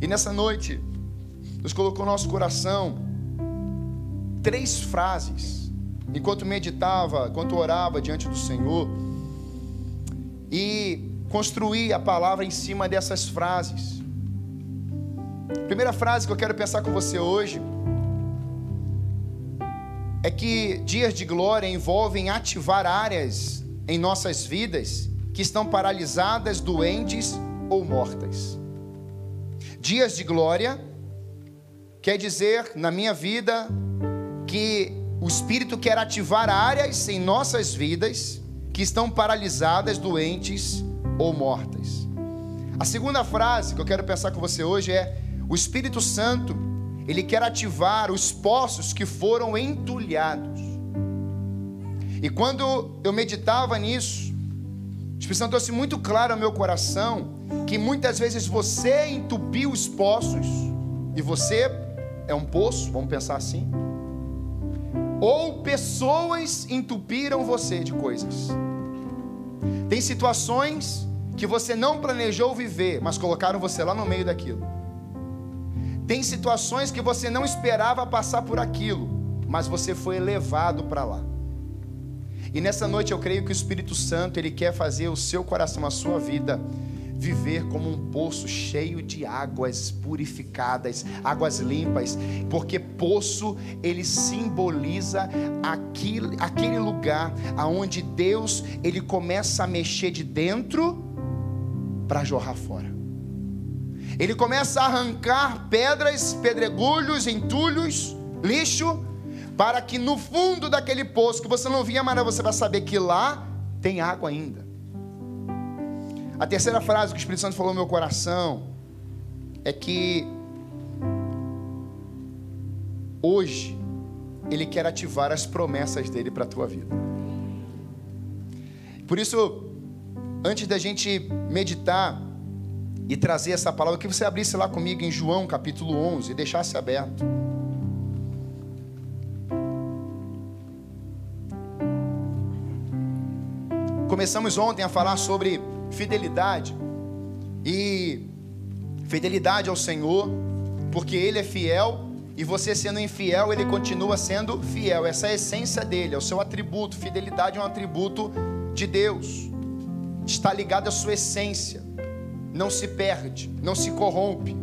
E nessa noite, Deus colocou no nosso coração três frases, enquanto meditava, enquanto orava diante do Senhor, e construí a palavra em cima dessas frases. Primeira frase que eu quero pensar com você hoje é que dias de glória envolvem ativar áreas em nossas vidas que estão paralisadas, doentes ou mortas. Dias de glória quer dizer na minha vida que o Espírito quer ativar áreas em nossas vidas que estão paralisadas, doentes ou mortas. A segunda frase que eu quero pensar com você hoje é: o Espírito Santo, ele quer ativar os poços que foram entulhados. E quando eu meditava nisso, o Espírito Santo trouxe muito claro ao meu coração que muitas vezes você entupiu os poços e você é um poço, vamos pensar assim. Ou pessoas entupiram você de coisas. Tem situações que você não planejou viver, mas colocaram você lá no meio daquilo. Tem situações que você não esperava passar por aquilo, mas você foi levado para lá. E nessa noite eu creio que o Espírito Santo ele quer fazer o seu coração, a sua vida viver como um poço cheio de águas purificadas, águas limpas, porque poço ele simboliza aquele, aquele lugar aonde Deus ele começa a mexer de dentro para jorrar fora. Ele começa a arrancar pedras, pedregulhos, entulhos, lixo, para que no fundo daquele poço que você não via, mas você vai saber que lá tem água ainda. A terceira frase que o Espírito Santo falou no meu coração é que hoje ele quer ativar as promessas dele para a tua vida. Por isso, antes da gente meditar e trazer essa palavra, que você abrisse lá comigo em João capítulo 11 e deixasse aberto. Começamos ontem a falar sobre fidelidade. E fidelidade ao Senhor, porque Ele é fiel e você sendo infiel, Ele continua sendo fiel. Essa é a essência dele, é o seu atributo. Fidelidade é um atributo de Deus, está ligado à sua essência, não se perde, não se corrompe.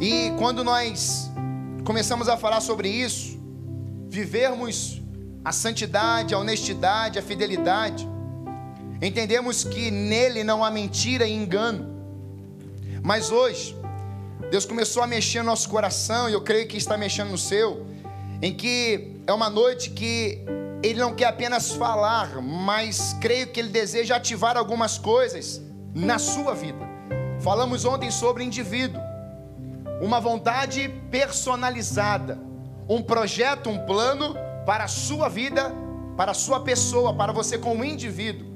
E quando nós começamos a falar sobre isso, vivermos a santidade, a honestidade, a fidelidade, Entendemos que nele não há mentira e engano. Mas hoje, Deus começou a mexer no nosso coração, e eu creio que está mexendo no seu, em que é uma noite que Ele não quer apenas falar, mas creio que Ele deseja ativar algumas coisas na sua vida. Falamos ontem sobre indivíduo, uma vontade personalizada, um projeto, um plano para a sua vida, para a sua pessoa, para você como indivíduo.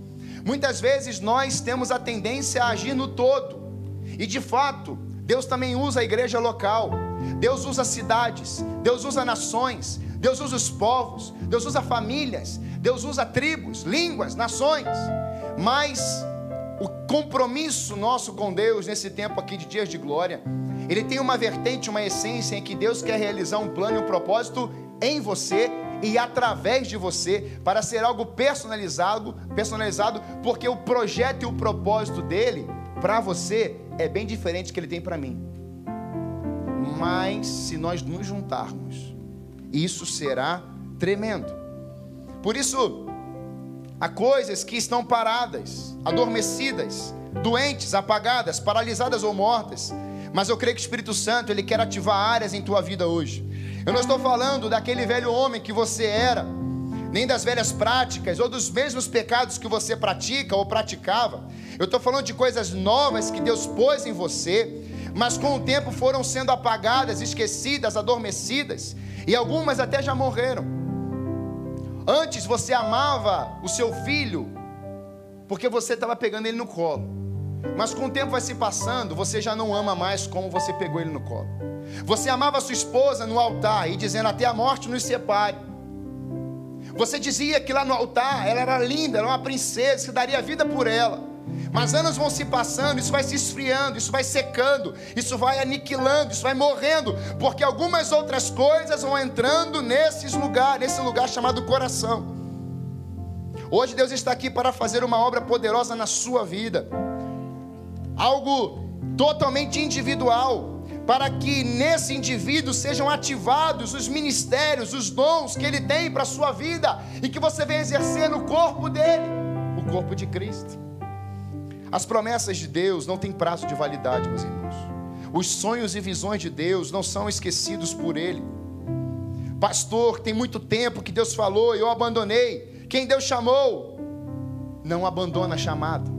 Muitas vezes nós temos a tendência a agir no todo, e de fato, Deus também usa a igreja local, Deus usa cidades, Deus usa nações, Deus usa os povos, Deus usa famílias, Deus usa tribos, línguas, nações, mas o compromisso nosso com Deus nesse tempo aqui de dias de glória, ele tem uma vertente, uma essência em que Deus quer realizar um plano e um propósito em você e através de você para ser algo personalizado, personalizado, porque o projeto e o propósito dele para você é bem diferente do que ele tem para mim. Mas se nós nos juntarmos, isso será tremendo. Por isso, há coisas que estão paradas, adormecidas, doentes, apagadas, paralisadas ou mortas. Mas eu creio que o Espírito Santo ele quer ativar áreas em tua vida hoje eu não estou falando daquele velho homem que você era, nem das velhas práticas ou dos mesmos pecados que você pratica ou praticava. Eu estou falando de coisas novas que Deus pôs em você, mas com o tempo foram sendo apagadas, esquecidas, adormecidas, e algumas até já morreram. Antes você amava o seu filho porque você estava pegando ele no colo. Mas com o tempo vai se passando, você já não ama mais como você pegou ele no colo. Você amava sua esposa no altar e dizendo até a morte nos separe. Você dizia que lá no altar ela era linda, era uma princesa, que daria vida por ela. Mas anos vão se passando, isso vai se esfriando, isso vai secando, isso vai aniquilando, isso vai morrendo, porque algumas outras coisas vão entrando nesses lugares, nesse lugar chamado coração. Hoje Deus está aqui para fazer uma obra poderosa na sua vida. Algo totalmente individual, para que nesse indivíduo sejam ativados os ministérios, os dons que ele tem para a sua vida e que você vem exercer no corpo dele, o corpo de Cristo. As promessas de Deus não têm prazo de validade, meus irmãos. Os sonhos e visões de Deus não são esquecidos por Ele. Pastor, tem muito tempo que Deus falou e eu abandonei. Quem Deus chamou, não abandona chamado.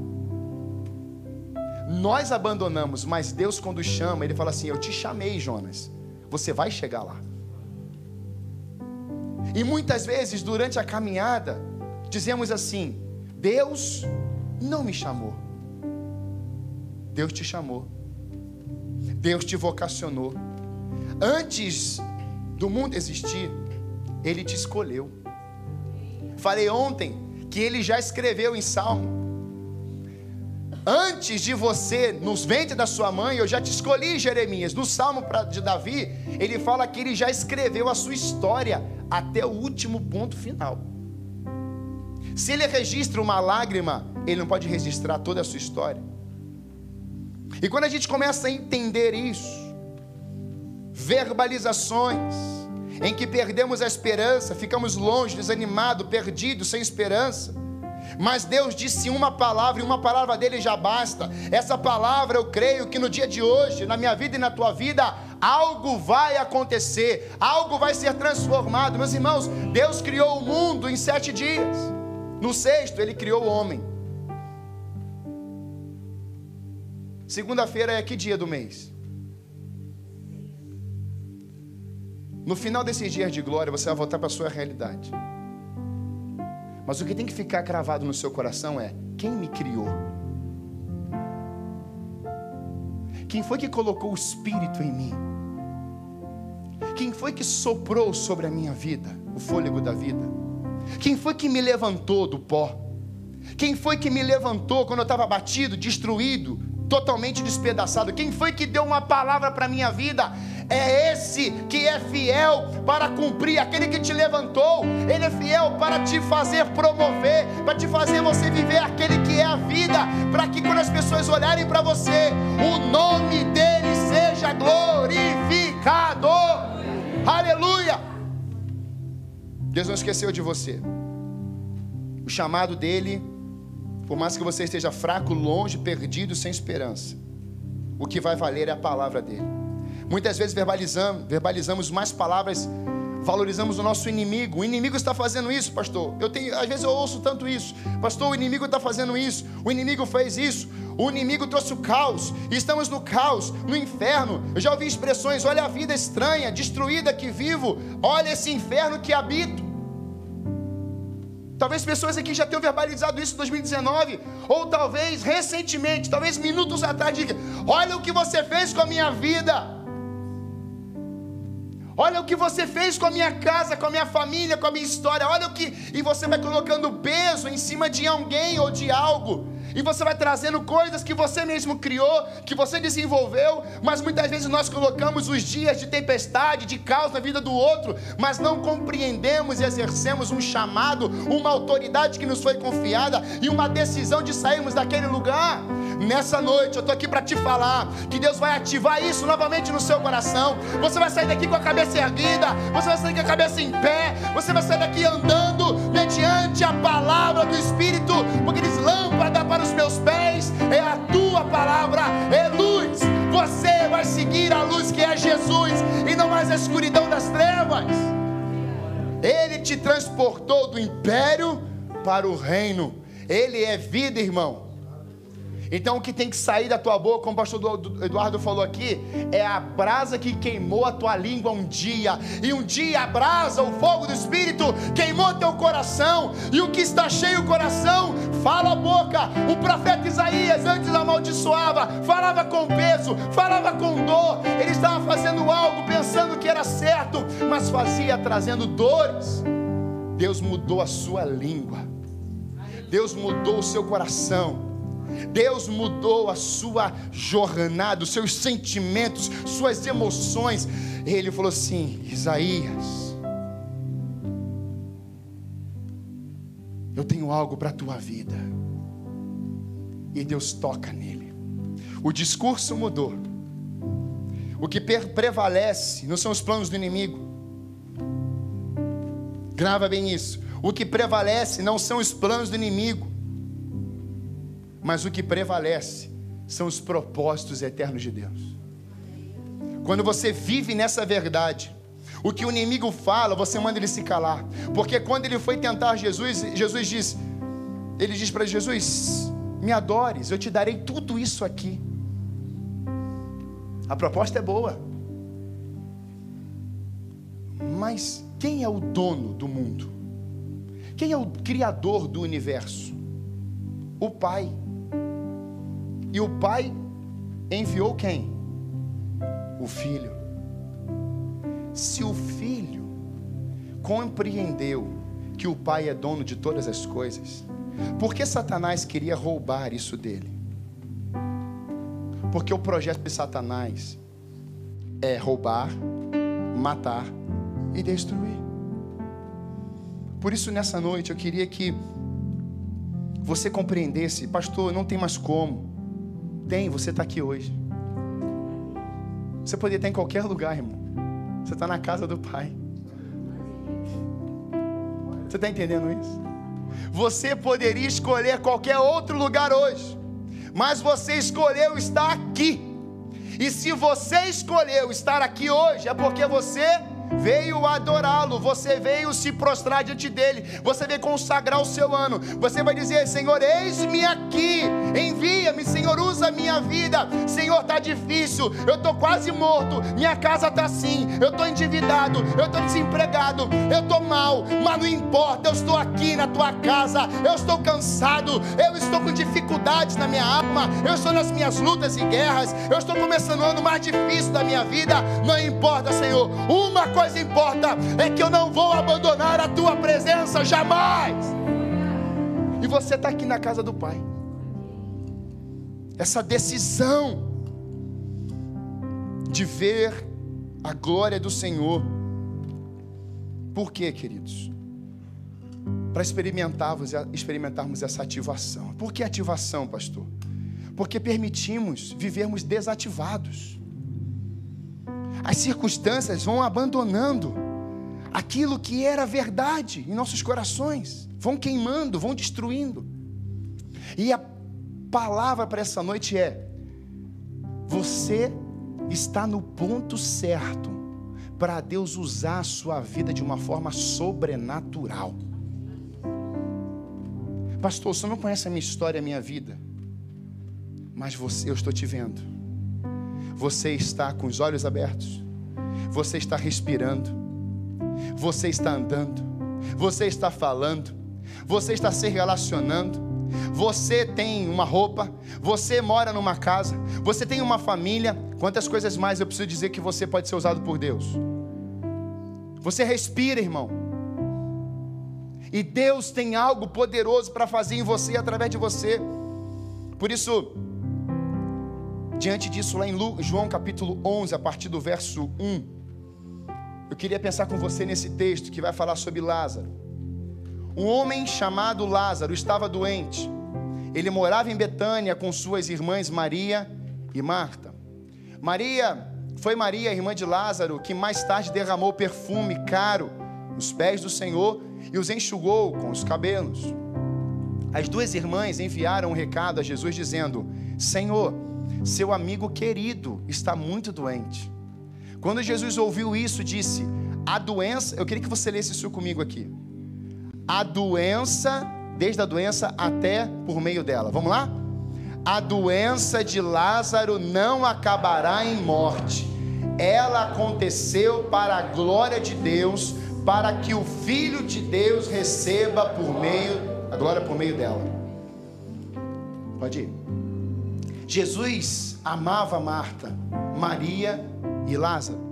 Nós abandonamos, mas Deus, quando chama, Ele fala assim: Eu te chamei, Jonas, você vai chegar lá. E muitas vezes, durante a caminhada, dizemos assim: Deus não me chamou. Deus te chamou. Deus te vocacionou. Antes do mundo existir, Ele te escolheu. Falei ontem que Ele já escreveu em Salmo. Antes de você, nos ventres da sua mãe, eu já te escolhi, Jeremias. No Salmo de Davi, ele fala que ele já escreveu a sua história até o último ponto final. Se ele registra uma lágrima, ele não pode registrar toda a sua história. E quando a gente começa a entender isso, verbalizações em que perdemos a esperança, ficamos longe, desanimados, perdidos, sem esperança. Mas Deus disse uma palavra e uma palavra dele já basta. Essa palavra eu creio que no dia de hoje, na minha vida e na tua vida, algo vai acontecer, algo vai ser transformado. Meus irmãos, Deus criou o mundo em sete dias. No sexto, ele criou o homem. Segunda-feira é que dia do mês? No final desses dias de glória, você vai voltar para a sua realidade. Mas o que tem que ficar cravado no seu coração é: quem me criou? Quem foi que colocou o Espírito em mim? Quem foi que soprou sobre a minha vida o fôlego da vida? Quem foi que me levantou do pó? Quem foi que me levantou quando eu estava batido, destruído, totalmente despedaçado. Quem foi que deu uma palavra para a minha vida? É esse que é fiel para cumprir, aquele que te levantou, ele é fiel para te fazer promover, para te fazer você viver aquele que é a vida, para que quando as pessoas olharem para você, o nome dele seja glorificado. Aleluia! Deus não esqueceu de você. O chamado dele por mais que você esteja fraco, longe, perdido, sem esperança, o que vai valer é a palavra dele. Muitas vezes verbalizamos, verbalizamos mais palavras, valorizamos o nosso inimigo. O inimigo está fazendo isso, pastor. Eu tenho, às vezes eu ouço tanto isso, pastor. O inimigo está fazendo isso. O inimigo fez isso. O inimigo trouxe o caos. Estamos no caos, no inferno. Eu já ouvi expressões: olha a vida estranha, destruída que vivo. Olha esse inferno que habito. Talvez pessoas aqui já tenham verbalizado isso em 2019, ou talvez recentemente, talvez minutos atrás, diga: Olha o que você fez com a minha vida. Olha o que você fez com a minha casa, com a minha família, com a minha história. Olha o que. E você vai colocando peso em cima de alguém ou de algo e você vai trazendo coisas que você mesmo criou, que você desenvolveu, mas muitas vezes nós colocamos os dias de tempestade, de caos na vida do outro, mas não compreendemos e exercemos um chamado, uma autoridade que nos foi confiada e uma decisão de sairmos daquele lugar. Nessa noite eu estou aqui para te falar que Deus vai ativar isso novamente no seu coração. Você vai sair daqui com a cabeça erguida, você vai sair com a cabeça em pé, você vai sair daqui andando mediante a palavra do Espírito, porque diz lâmpada para os meus pés é a tua palavra, é luz. Você vai seguir a luz que é Jesus e não mais a escuridão das trevas. Ele te transportou do império para o reino. Ele é vida, irmão. Então o que tem que sair da tua boca, como o pastor Eduardo falou aqui, é a brasa que queimou a tua língua um dia, e um dia a brasa, o fogo do Espírito, queimou teu coração, e o que está cheio o coração, fala a boca. O profeta Isaías antes amaldiçoava, falava com peso, falava com dor, ele estava fazendo algo pensando que era certo, mas fazia trazendo dores. Deus mudou a sua língua, Deus mudou o seu coração. Deus mudou a sua jornada, os seus sentimentos, suas emoções. Ele falou assim: Isaías, eu tenho algo para a tua vida. E Deus toca nele. O discurso mudou. O que prevalece não são os planos do inimigo. Grava bem isso. O que prevalece não são os planos do inimigo, mas o que prevalece são os propósitos eternos de Deus. Quando você vive nessa verdade, o que o inimigo fala, você manda ele se calar. Porque quando ele foi tentar Jesus, Jesus diz: Ele diz para Jesus: Me adores, eu te darei tudo isso aqui. A proposta é boa. Mas quem é o dono do mundo? Quem é o criador do universo? O Pai. E o Pai enviou quem? O Filho. Se o Filho compreendeu que o Pai é dono de todas as coisas, por que Satanás queria roubar isso dele? Porque o projeto de Satanás é roubar, matar e destruir. Por isso, nessa noite, eu queria que você compreendesse, pastor, não tem mais como. Tem, você está aqui hoje. Você poderia estar em qualquer lugar, irmão. Você está na casa do Pai. Você está entendendo isso? Você poderia escolher qualquer outro lugar hoje, mas você escolheu estar aqui. E se você escolheu estar aqui hoje, é porque você veio adorá-lo, você veio se prostrar diante dele, você veio consagrar o seu ano, você vai dizer: Senhor, eis-me aqui, envia-me, Senhor, usa minha vida. Senhor, está difícil, eu estou quase morto, minha casa está assim, eu estou endividado, eu estou desempregado, eu estou mal, mas não importa, eu estou aqui na tua casa, eu estou cansado, eu estou com dificuldades na minha alma, eu estou nas minhas lutas e guerras, eu estou começando o ano mais difícil da minha vida, não importa, Senhor, uma coisa importa é que eu não vou abandonar a tua presença jamais. E você está aqui na casa do Pai. Essa decisão de ver a glória do Senhor. Por quê, queridos? Para experimentarmos, experimentarmos essa ativação. Por que ativação, pastor? Porque permitimos vivermos desativados as circunstâncias vão abandonando aquilo que era verdade em nossos corações, vão queimando, vão destruindo. E a palavra para essa noite é: você está no ponto certo para Deus usar a sua vida de uma forma sobrenatural. Pastor, você não conhece a minha história, a minha vida, mas você, eu estou te vendo. Você está com os olhos abertos, você está respirando, você está andando, você está falando, você está se relacionando, você tem uma roupa, você mora numa casa, você tem uma família. Quantas coisas mais eu preciso dizer que você pode ser usado por Deus? Você respira, irmão. E Deus tem algo poderoso para fazer em você através de você. Por isso, Diante disso, lá em João capítulo 11, a partir do verso 1, eu queria pensar com você nesse texto que vai falar sobre Lázaro. Um homem chamado Lázaro estava doente. Ele morava em Betânia com suas irmãs Maria e Marta. Maria foi Maria, irmã de Lázaro, que mais tarde derramou perfume caro nos pés do Senhor e os enxugou com os cabelos. As duas irmãs enviaram um recado a Jesus dizendo: Senhor, seu amigo querido está muito doente. Quando Jesus ouviu isso, disse: A doença, eu queria que você lesse isso comigo aqui. A doença, desde a doença até por meio dela. Vamos lá? A doença de Lázaro não acabará em morte. Ela aconteceu para a glória de Deus, para que o Filho de Deus receba por meio a glória por meio dela. Pode ir. Jesus amava Marta, Maria e Lázaro.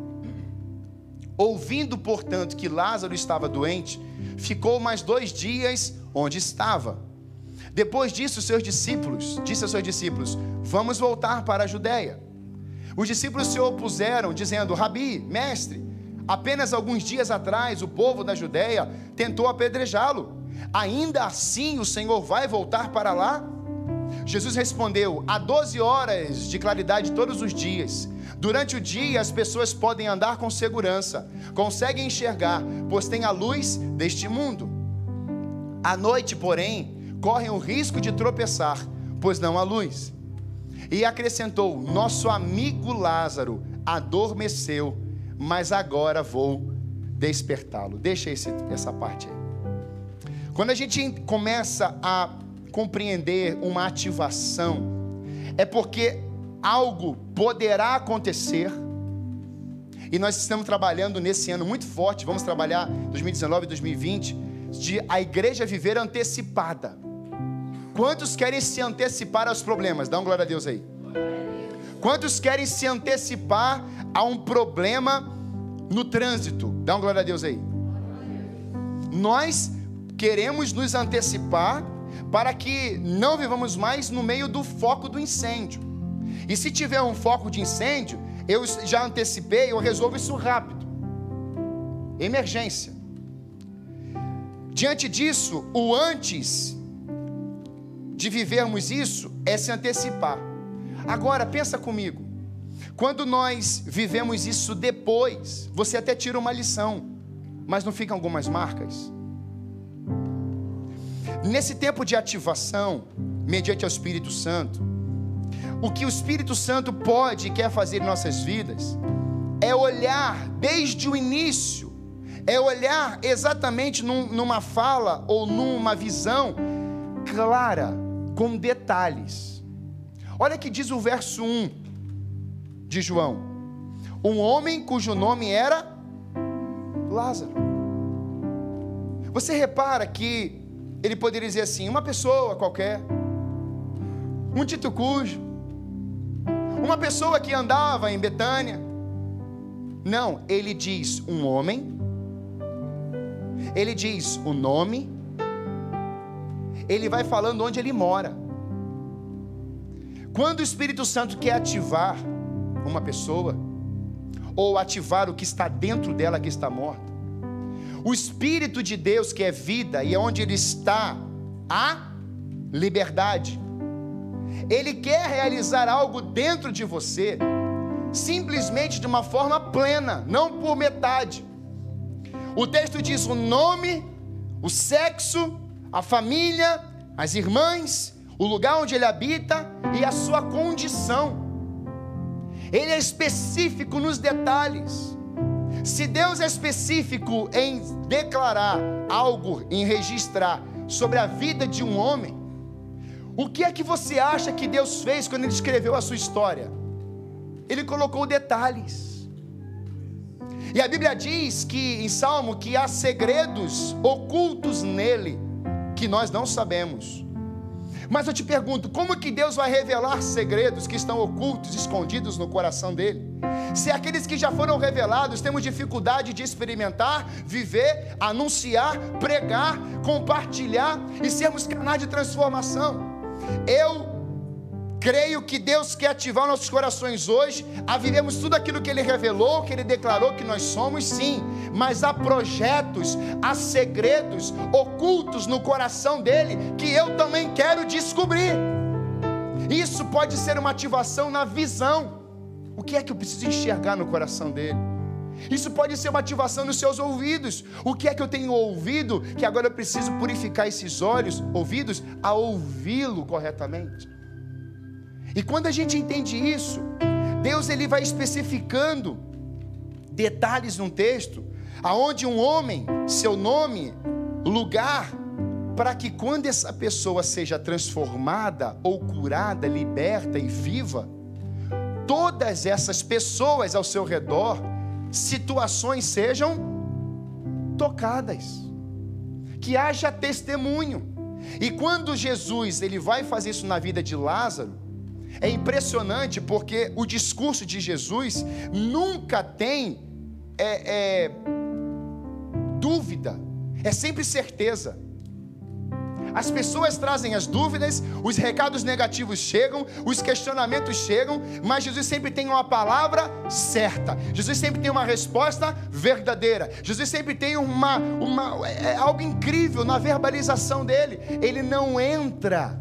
Ouvindo, portanto, que Lázaro estava doente, ficou mais dois dias onde estava. Depois disso, seus discípulos, disse aos seus discípulos: Vamos voltar para a Judéia. Os discípulos se opuseram, dizendo: Rabi, mestre, apenas alguns dias atrás o povo da Judéia tentou apedrejá-lo. Ainda assim o Senhor vai voltar para lá? Jesus respondeu: Há 12 horas de claridade todos os dias. Durante o dia as pessoas podem andar com segurança, conseguem enxergar, pois têm a luz deste mundo. À noite, porém, correm o risco de tropeçar, pois não há luz. E acrescentou: Nosso amigo Lázaro adormeceu, mas agora vou despertá-lo. Deixa esse, essa parte aí. Quando a gente começa a compreender uma ativação, é porque algo poderá acontecer. E nós estamos trabalhando nesse ano muito forte, vamos trabalhar 2019 e 2020, de a igreja viver antecipada. Quantos querem se antecipar aos problemas? Dá um glória a Deus aí. Quantos querem se antecipar a um problema no trânsito? Dá um glória a Deus aí. Nós queremos nos antecipar para que não vivamos mais no meio do foco do incêndio. E se tiver um foco de incêndio, eu já antecipei, eu resolvo isso rápido. Emergência. Diante disso, o antes de vivermos isso é se antecipar. Agora, pensa comigo. Quando nós vivemos isso depois, você até tira uma lição, mas não ficam algumas marcas? Nesse tempo de ativação, mediante o Espírito Santo, o que o Espírito Santo pode e quer fazer em nossas vidas é olhar desde o início, é olhar exatamente num, numa fala ou numa visão clara, com detalhes. Olha que diz o verso 1 de João: Um homem cujo nome era Lázaro. Você repara que ele poderia dizer assim: uma pessoa qualquer, um Tito Cujo, uma pessoa que andava em Betânia. Não, ele diz um homem, ele diz o nome, ele vai falando onde ele mora. Quando o Espírito Santo quer ativar uma pessoa, ou ativar o que está dentro dela que está morta, o Espírito de Deus, que é vida e é onde Ele está, há liberdade. Ele quer realizar algo dentro de você, simplesmente de uma forma plena, não por metade. O texto diz o nome, o sexo, a família, as irmãs, o lugar onde ele habita e a sua condição. Ele é específico nos detalhes. Se Deus é específico em declarar algo, em registrar sobre a vida de um homem, o que é que você acha que Deus fez quando Ele escreveu a sua história? Ele colocou detalhes. E a Bíblia diz que em Salmo que há segredos ocultos nele que nós não sabemos. Mas eu te pergunto, como que Deus vai revelar segredos que estão ocultos, escondidos no coração dele? Se aqueles que já foram revelados temos dificuldade de experimentar, viver, anunciar, pregar, compartilhar e sermos canais de transformação. Eu creio que Deus quer ativar nossos corações hoje a vivermos tudo aquilo que Ele revelou, que Ele declarou que nós somos, sim, mas há projetos, há segredos ocultos no coração dele que eu também quero descobrir. Isso pode ser uma ativação na visão. O que é que eu preciso enxergar no coração dele? Isso pode ser uma ativação nos seus ouvidos. O que é que eu tenho ouvido que agora eu preciso purificar esses olhos, ouvidos, a ouvi-lo corretamente? E quando a gente entende isso, Deus ele vai especificando detalhes num texto, aonde um homem, seu nome, lugar, para que quando essa pessoa seja transformada ou curada, liberta e viva, todas essas pessoas ao seu redor, situações sejam tocadas, que haja testemunho. E quando Jesus ele vai fazer isso na vida de Lázaro, é impressionante porque o discurso de Jesus nunca tem é, é, dúvida, é sempre certeza. As pessoas trazem as dúvidas, os recados negativos chegam, os questionamentos chegam, mas Jesus sempre tem uma palavra certa. Jesus sempre tem uma resposta verdadeira. Jesus sempre tem uma, uma é, é algo incrível na verbalização dele. Ele não entra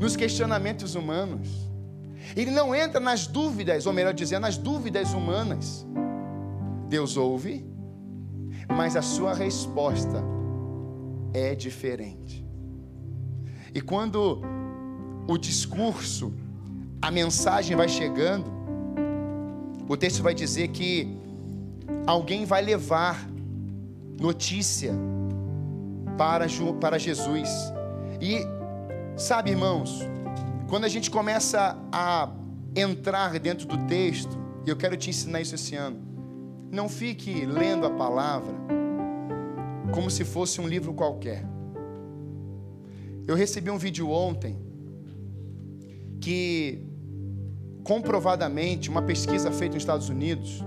nos questionamentos humanos. Ele não entra nas dúvidas, ou melhor dizendo, nas dúvidas humanas. Deus ouve, mas a sua resposta é diferente. E quando o discurso, a mensagem vai chegando, o texto vai dizer que alguém vai levar notícia para, para Jesus. E sabe, irmãos, quando a gente começa a entrar dentro do texto, e eu quero te ensinar isso esse ano, não fique lendo a palavra como se fosse um livro qualquer. Eu recebi um vídeo ontem que comprovadamente uma pesquisa feita nos Estados Unidos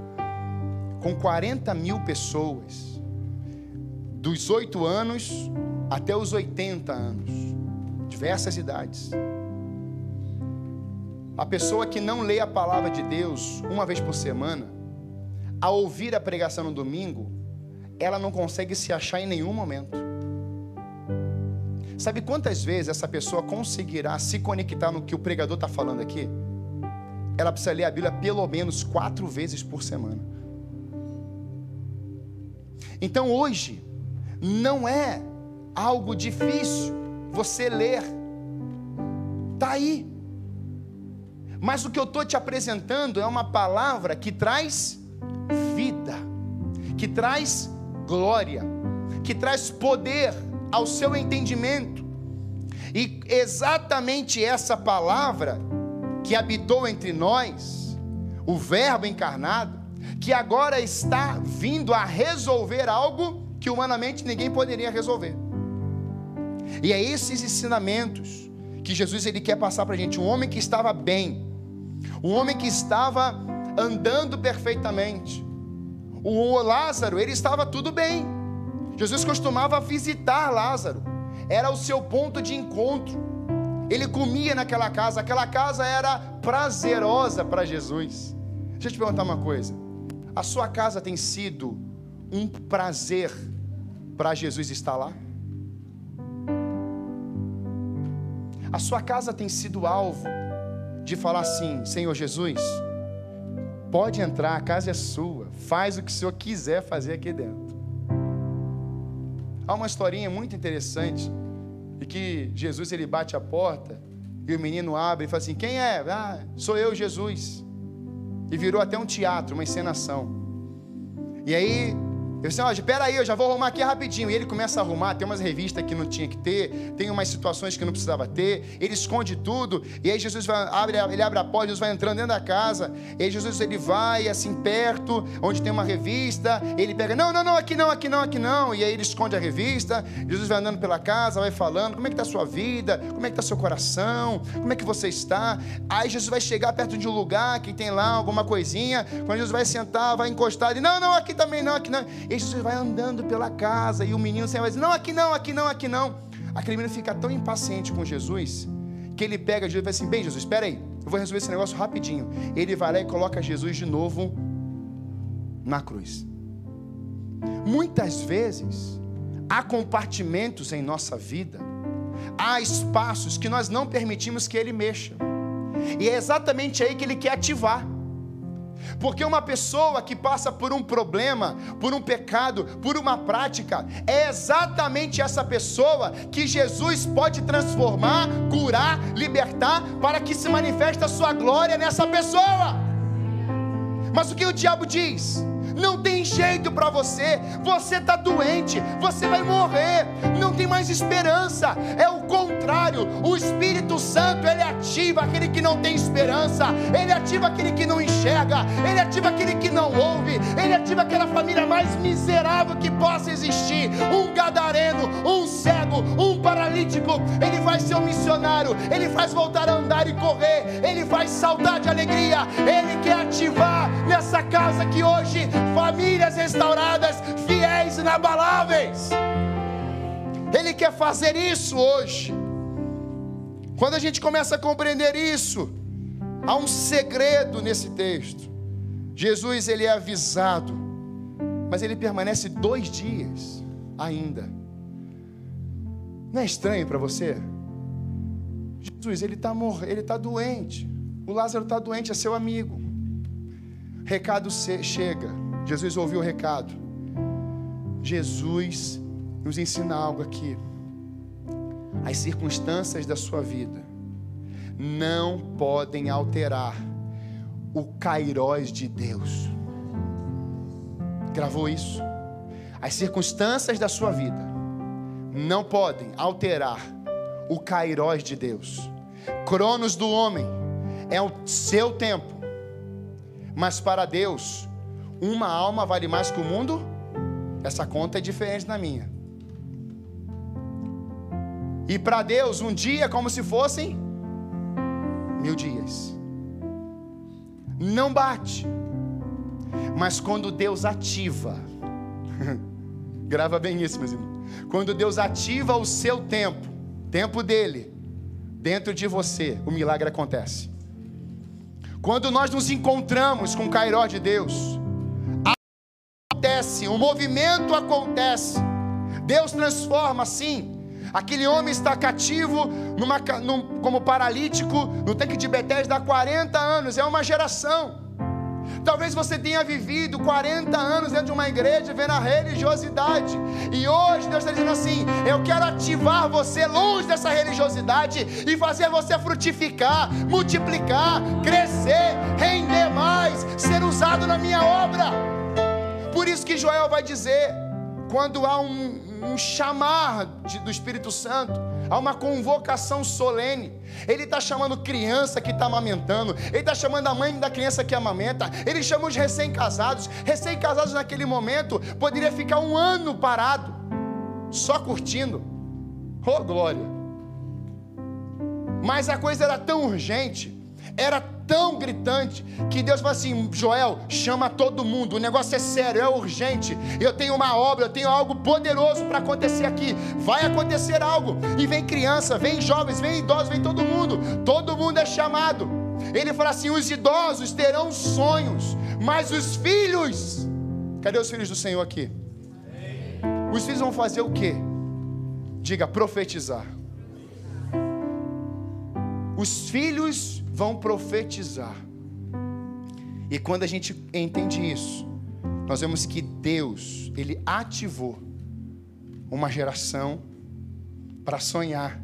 com 40 mil pessoas dos 8 anos até os 80 anos, diversas idades. A pessoa que não lê a palavra de Deus uma vez por semana, ao ouvir a pregação no domingo, ela não consegue se achar em nenhum momento. Sabe quantas vezes essa pessoa conseguirá se conectar no que o pregador está falando aqui? Ela precisa ler a Bíblia pelo menos quatro vezes por semana. Então hoje, não é algo difícil você ler, está aí. Mas o que eu estou te apresentando é uma palavra que traz vida, que traz glória, que traz poder ao seu entendimento. E exatamente essa palavra que habitou entre nós, o Verbo encarnado, que agora está vindo a resolver algo que humanamente ninguém poderia resolver. E é esses ensinamentos que Jesus ele quer passar para a gente. Um homem que estava bem, um homem que estava andando perfeitamente, o Lázaro, ele estava tudo bem. Jesus costumava visitar Lázaro, era o seu ponto de encontro. Ele comia naquela casa, aquela casa era prazerosa para Jesus. Deixa eu te perguntar uma coisa: a sua casa tem sido um prazer para Jesus estar lá? A sua casa tem sido alvo de falar assim: Senhor Jesus, Pode entrar, a casa é sua. Faz o que o Senhor quiser fazer aqui dentro. Há uma historinha muito interessante de que Jesus ele bate a porta e o menino abre e fala assim: Quem é? Ah, sou eu, Jesus. E virou até um teatro, uma encenação. E aí eu disse, ó, espera aí, eu já vou arrumar aqui rapidinho. E ele começa a arrumar, tem umas revistas que não tinha que ter, tem umas situações que não precisava ter, ele esconde tudo, e aí Jesus vai, abre, ele abre a porta, Jesus vai entrando dentro da casa, e aí Jesus ele vai assim perto, onde tem uma revista, ele pega, não, não, não, aqui não, aqui não, aqui não, e aí ele esconde a revista, Jesus vai andando pela casa, vai falando, como é que está a sua vida, como é que está seu coração, como é que você está, aí Jesus vai chegar perto de um lugar que tem lá alguma coisinha, quando Jesus vai sentar, vai encostar, e não, não, aqui também não, aqui não, Jesus vai andando pela casa e o menino sempre vai dizer: Não, aqui não, aqui não, aqui não. Aquele menino fica tão impaciente com Jesus que ele pega Jesus e fala assim: Bem, Jesus, espera aí, eu vou resolver esse negócio rapidinho. Ele vai lá e coloca Jesus de novo na cruz. Muitas vezes há compartimentos em nossa vida, há espaços que nós não permitimos que ele mexa, e é exatamente aí que ele quer ativar. Porque uma pessoa que passa por um problema, por um pecado, por uma prática, é exatamente essa pessoa que Jesus pode transformar, curar, libertar, para que se manifeste a sua glória nessa pessoa. Mas o que o diabo diz? Não tem jeito para você, você está doente, você vai morrer, não tem mais esperança. É o contrário, o Espírito Santo ele ativa aquele que não tem esperança, ele ativa aquele que não enxerga, ele ativa aquele que não ouve, ele ativa aquela família mais miserável que possa existir. Um gadareno, um cego, um paralítico, ele vai ser um missionário, ele faz voltar a andar e correr, ele faz saltar de alegria, ele quer ativar nessa casa que hoje famílias restauradas, fiéis inabaláveis. Ele quer fazer isso hoje. Quando a gente começa a compreender isso, há um segredo nesse texto. Jesus ele é avisado, mas ele permanece dois dias ainda. Não é estranho para você? Jesus ele está morrendo, ele está doente. O Lázaro está doente, é seu amigo. Recado chega. Jesus ouviu o recado. Jesus nos ensina algo aqui as circunstâncias da sua vida não podem alterar o kairós de Deus. Gravou isso? As circunstâncias da sua vida não podem alterar o kairós de Deus. Cronos do homem é o seu tempo, mas para Deus, uma alma vale mais que o mundo? Essa conta é diferente da minha. E para Deus, um dia é como se fossem mil dias. Não bate. Mas quando Deus ativa, grava bem isso, meus irmãos. Quando Deus ativa o seu tempo, tempo dele, dentro de você, o milagre acontece. Quando nós nos encontramos com o Cairó de Deus, acontece, o movimento acontece. Deus transforma, sim, Aquele homem está cativo numa, num, como paralítico no tanque de Betesda há 40 anos, é uma geração. Talvez você tenha vivido 40 anos dentro de uma igreja, vendo a religiosidade. E hoje Deus está dizendo assim: Eu quero ativar você longe dessa religiosidade e fazer você frutificar, multiplicar, crescer, render mais, ser usado na minha obra. Por isso que Joel vai dizer: quando há um, um chamar de, do Espírito Santo, há uma convocação solene. Ele está chamando criança que está amamentando, ele está chamando a mãe da criança que amamenta, ele chama os recém-casados. Recém-casados naquele momento poderia ficar um ano parado, só curtindo. Oh glória! Mas a coisa era tão urgente, era tão gritante que Deus falou assim: Joel, chama todo mundo, o negócio é sério, é urgente. Eu tenho uma obra, eu tenho algo poderoso para acontecer aqui. Vai acontecer algo. E vem criança, vem jovens, vem idosos, vem todo mundo. Todo mundo é chamado. Ele fala assim: os idosos terão sonhos, mas os filhos. Cadê os filhos do Senhor aqui? Os filhos vão fazer o quê? Diga, profetizar. Os filhos vão profetizar. E quando a gente entende isso, nós vemos que Deus, Ele ativou uma geração para sonhar.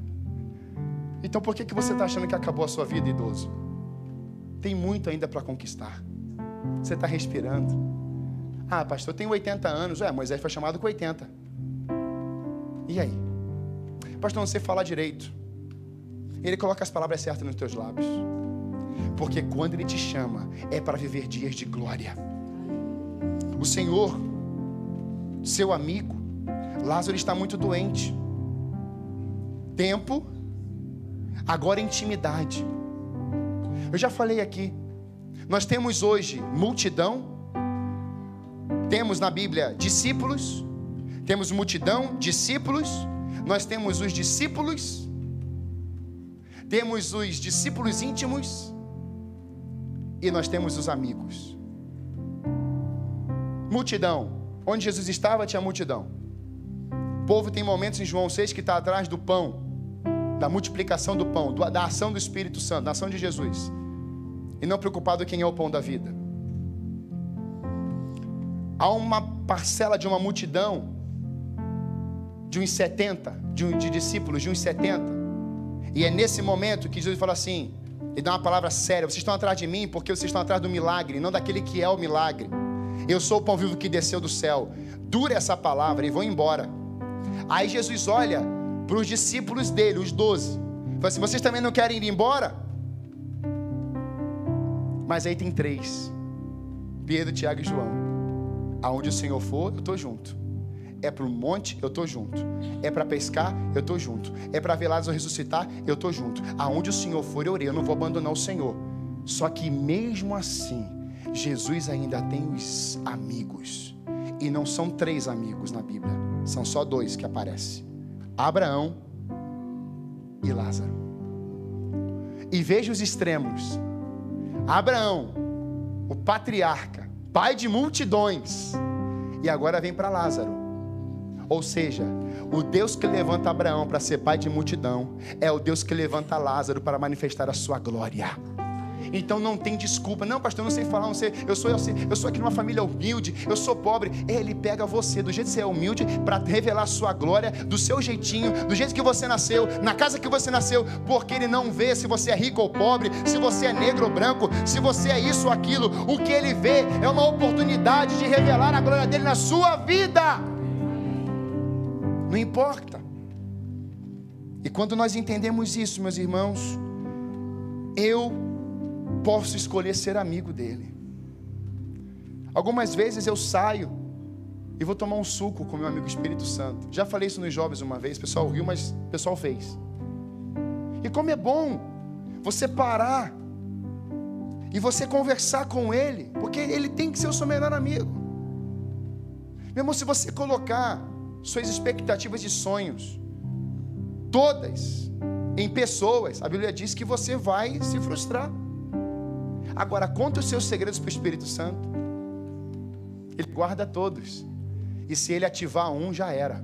Então por que, que você está achando que acabou a sua vida, idoso? Tem muito ainda para conquistar. Você está respirando. Ah, pastor, eu tenho 80 anos. É, Moisés foi chamado com 80. E aí? Pastor, não sei falar direito. Ele coloca as palavras certas nos teus lábios. Porque quando Ele te chama, é para viver dias de glória. O Senhor, seu amigo, Lázaro está muito doente. Tempo, agora intimidade. Eu já falei aqui. Nós temos hoje multidão, temos na Bíblia discípulos, temos multidão, discípulos, nós temos os discípulos temos os discípulos íntimos e nós temos os amigos. Multidão. Onde Jesus estava, tinha multidão. O povo tem momentos em João 6 que está atrás do pão, da multiplicação do pão, da ação do Espírito Santo, da ação de Jesus. E não preocupado quem é o pão da vida. Há uma parcela de uma multidão, de uns 70, de, de discípulos, de uns 70, e é nesse momento que Jesus fala assim: e dá uma palavra séria. Vocês estão atrás de mim porque vocês estão atrás do milagre, não daquele que é o milagre. Eu sou o pão vivo que desceu do céu. Dura essa palavra e vão embora. Aí Jesus olha para os discípulos dele, os doze. Fala assim: vocês também não querem ir embora? Mas aí tem três: Pedro, Tiago e João. Aonde o Senhor for, eu estou junto. É para o monte, eu estou junto. É para pescar, eu estou junto. É para ver Lázaro ressuscitar, eu estou junto. Aonde o Senhor for, eu irei. Eu não vou abandonar o Senhor. Só que mesmo assim, Jesus ainda tem os amigos. E não são três amigos na Bíblia. São só dois que aparecem. Abraão e Lázaro. E veja os extremos. Abraão, o patriarca, pai de multidões, e agora vem para Lázaro. Ou seja, o Deus que levanta Abraão para ser pai de multidão é o Deus que levanta Lázaro para manifestar a sua glória. Então não tem desculpa. Não, pastor, eu não sei falar, não sei. Eu sou assim, eu sou aqui numa família humilde, eu sou pobre. Ele pega você do jeito que você é humilde para revelar a sua glória, do seu jeitinho, do jeito que você nasceu, na casa que você nasceu, porque ele não vê se você é rico ou pobre, se você é negro ou branco, se você é isso ou aquilo. O que ele vê é uma oportunidade de revelar a glória dele na sua vida. Não importa. E quando nós entendemos isso, meus irmãos, eu posso escolher ser amigo dele. Algumas vezes eu saio e vou tomar um suco com meu amigo Espírito Santo. Já falei isso nos jovens uma vez, o pessoal riu, mas o pessoal fez. E como é bom você parar e você conversar com ele, porque ele tem que ser o seu melhor amigo. Meu irmão, se você colocar suas expectativas de sonhos, todas, em pessoas, a Bíblia diz que você vai se frustrar. Agora, conta os seus segredos para o Espírito Santo. Ele guarda todos. E se ele ativar um, já era.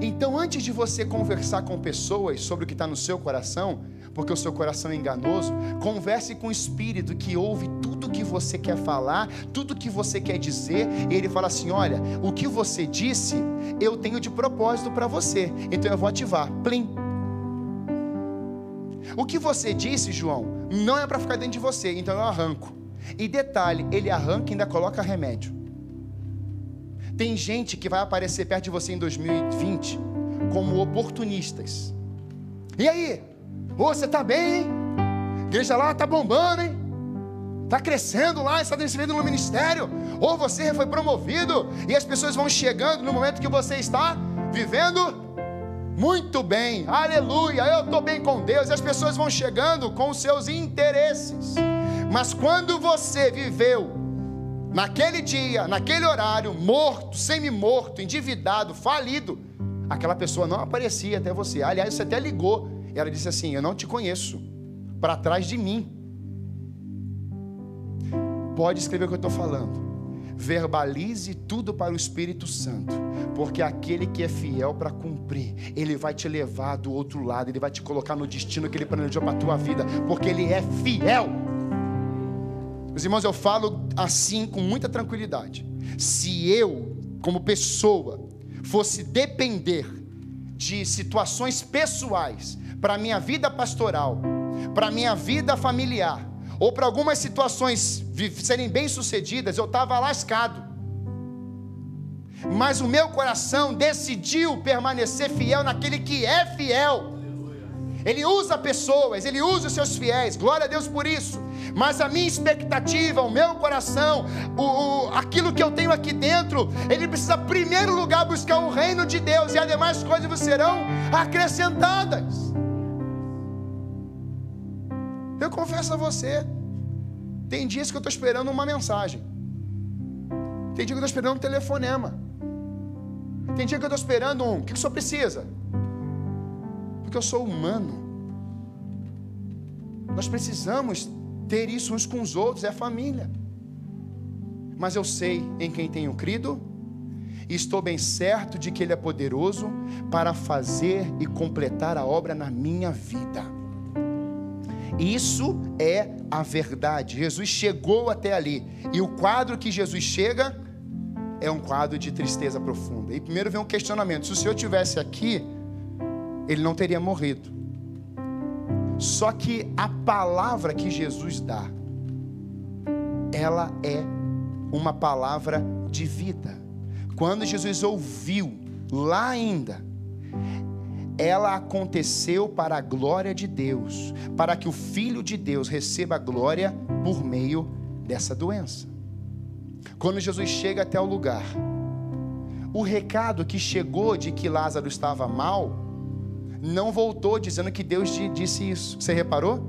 Então, antes de você conversar com pessoas sobre o que está no seu coração, porque o seu coração é enganoso, converse com o Espírito que ouve tudo que você quer falar, tudo que você quer dizer, e ele fala assim: Olha, o que você disse, eu tenho de propósito para você, então eu vou ativar. Plim. O que você disse, João, não é para ficar dentro de você, então eu arranco. E detalhe, ele arranca e ainda coloca remédio. Tem gente que vai aparecer perto de você em 2020 como oportunistas. E aí? Ô, você tá bem, hein? Igreja lá tá bombando, hein? Tá crescendo lá, está recebendo no ministério. Ou você foi promovido e as pessoas vão chegando no momento que você está vivendo muito bem, aleluia, eu estou bem com Deus, e as pessoas vão chegando com os seus interesses. Mas quando você viveu naquele dia, naquele horário, morto, semi-morto, endividado, falido, aquela pessoa não aparecia até você. Aliás, você até ligou. Ela disse assim: Eu não te conheço, para trás de mim. Pode escrever o que eu estou falando verbalize tudo para o Espírito Santo, porque aquele que é fiel para cumprir, ele vai te levar do outro lado, ele vai te colocar no destino que ele planejou para a tua vida, porque ele é fiel. Meus irmãos, eu falo assim com muita tranquilidade. Se eu, como pessoa, fosse depender de situações pessoais para minha vida pastoral, para minha vida familiar, ou para algumas situações serem bem-sucedidas, eu estava lascado. Mas o meu coração decidiu permanecer fiel naquele que é fiel. Ele usa pessoas, ele usa os seus fiéis, glória a Deus por isso. Mas a minha expectativa, o meu coração, o, o, aquilo que eu tenho aqui dentro, ele precisa, em primeiro lugar, buscar o reino de Deus, e as demais coisas serão acrescentadas. Eu confesso a você, tem dias que eu estou esperando uma mensagem. Tem dia que eu estou esperando um telefonema. Tem dia que eu estou esperando um. O que o senhor precisa? Porque eu sou humano. Nós precisamos ter isso uns com os outros, é família. Mas eu sei em quem tenho crido, e estou bem certo de que Ele é poderoso para fazer e completar a obra na minha vida. Isso é a verdade. Jesus chegou até ali. E o quadro que Jesus chega é um quadro de tristeza profunda. E primeiro vem um questionamento: se o Senhor tivesse aqui, ele não teria morrido. Só que a palavra que Jesus dá, ela é uma palavra de vida. Quando Jesus ouviu, lá ainda, ela aconteceu para a glória de Deus, para que o Filho de Deus receba a glória por meio dessa doença. Quando Jesus chega até o lugar, o recado que chegou de que Lázaro estava mal, não voltou dizendo que Deus disse isso. Você reparou?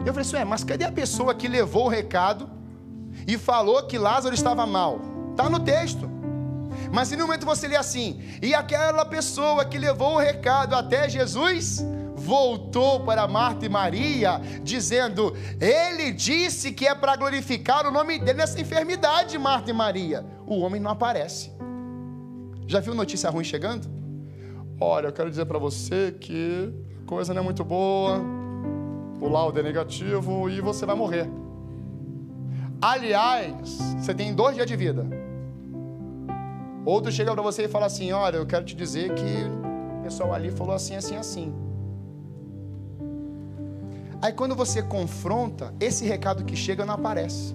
Eu falei assim, é, mas cadê a pessoa que levou o recado e falou que Lázaro estava mal? Está no texto. Mas em um momento você lê assim: e aquela pessoa que levou o recado até Jesus voltou para Marta e Maria, dizendo: Ele disse que é para glorificar o nome dele nessa enfermidade, Marta e Maria. O homem não aparece. Já viu notícia ruim chegando? Olha, eu quero dizer para você que coisa não é muito boa, o laudo é negativo e você vai morrer. Aliás, você tem dois dias de vida. Outro chega para você e fala assim: Olha, eu quero te dizer que o pessoal ali falou assim, assim, assim. Aí quando você confronta, esse recado que chega não aparece.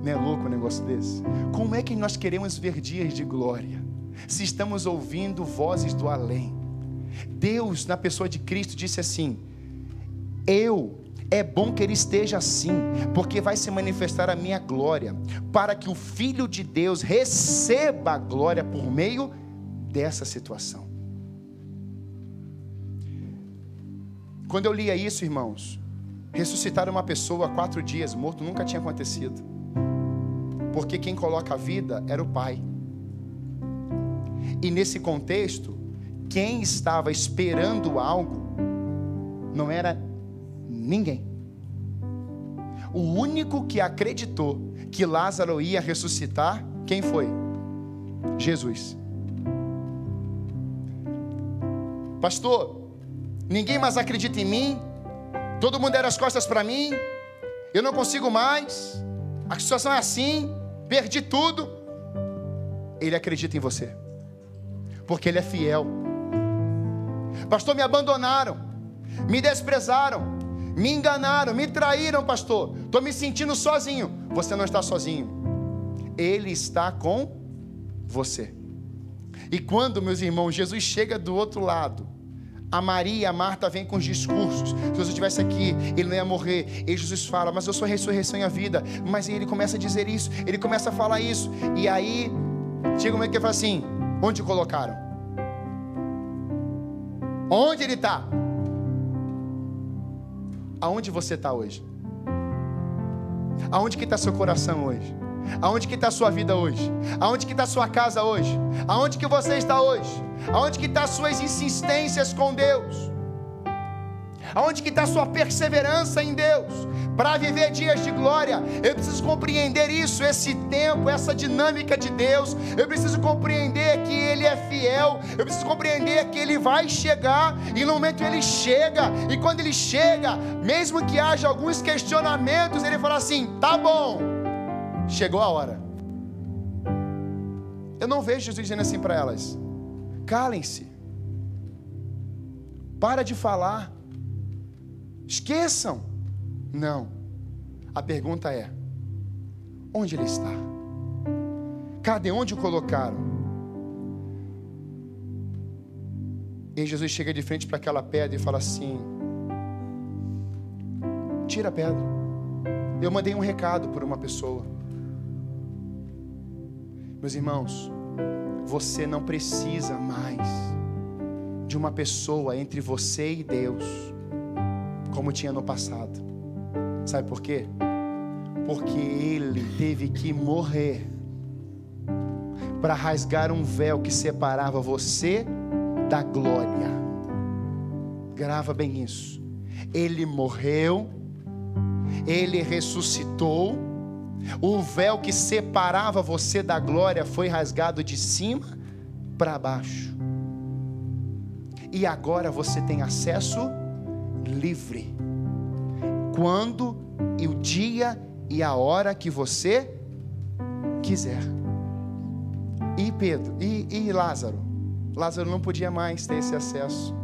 Não é louco um negócio desse? Como é que nós queremos ver dias de glória? Se estamos ouvindo vozes do além. Deus, na pessoa de Cristo, disse assim: Eu é bom que ele esteja assim, porque vai se manifestar a minha glória, para que o Filho de Deus receba a glória por meio dessa situação. Quando eu lia isso, irmãos, ressuscitar uma pessoa há quatro dias morto nunca tinha acontecido, porque quem coloca a vida era o Pai. E nesse contexto, quem estava esperando algo não era ninguém. O único que acreditou que Lázaro ia ressuscitar, quem foi? Jesus. Pastor, ninguém mais acredita em mim, todo mundo era as costas para mim, eu não consigo mais, a situação é assim, perdi tudo. Ele acredita em você, porque Ele é fiel. Pastor, me abandonaram, me desprezaram, me enganaram, me traíram, pastor. Estou me sentindo sozinho. Você não está sozinho, Ele está com você. E quando, meus irmãos, Jesus chega do outro lado, a Maria a Marta vêm com os discursos. Se Jesus estivesse aqui, ele não ia morrer. E Jesus fala, mas eu sou a ressurreição e a vida. Mas ele começa a dizer isso, ele começa a falar isso. E aí, chega um momento que ele fala assim: onde colocaram? Onde ele está? Aonde você está hoje? Aonde que está seu coração hoje? Aonde que está sua vida hoje? Aonde que está sua casa hoje? Aonde que você está hoje? Aonde que está as suas insistências com Deus? Aonde que está a sua perseverança em Deus? Para viver dias de glória, eu preciso compreender isso, esse tempo, essa dinâmica de Deus. Eu preciso compreender que Ele é fiel. Eu preciso compreender que Ele vai chegar. E no momento Ele chega, e quando Ele chega, mesmo que haja alguns questionamentos, Ele fala assim: tá bom chegou a hora. Eu não vejo Jesus dizendo assim para elas: calem-se, para de falar, esqueçam. Não. A pergunta é: onde ele está? Cadê onde o colocaram? E Jesus chega de frente para aquela pedra e fala assim: tira a pedra. Eu mandei um recado por uma pessoa. Meus irmãos, você não precisa mais de uma pessoa entre você e Deus, como tinha no passado. Sabe por quê? Porque ele teve que morrer para rasgar um véu que separava você da glória. Grava bem isso. Ele morreu, ele ressuscitou o véu que separava você da glória foi rasgado de cima para baixo. E agora você tem acesso livre. Quando e o dia e a hora que você quiser. E Pedro, e, e Lázaro? Lázaro não podia mais ter esse acesso.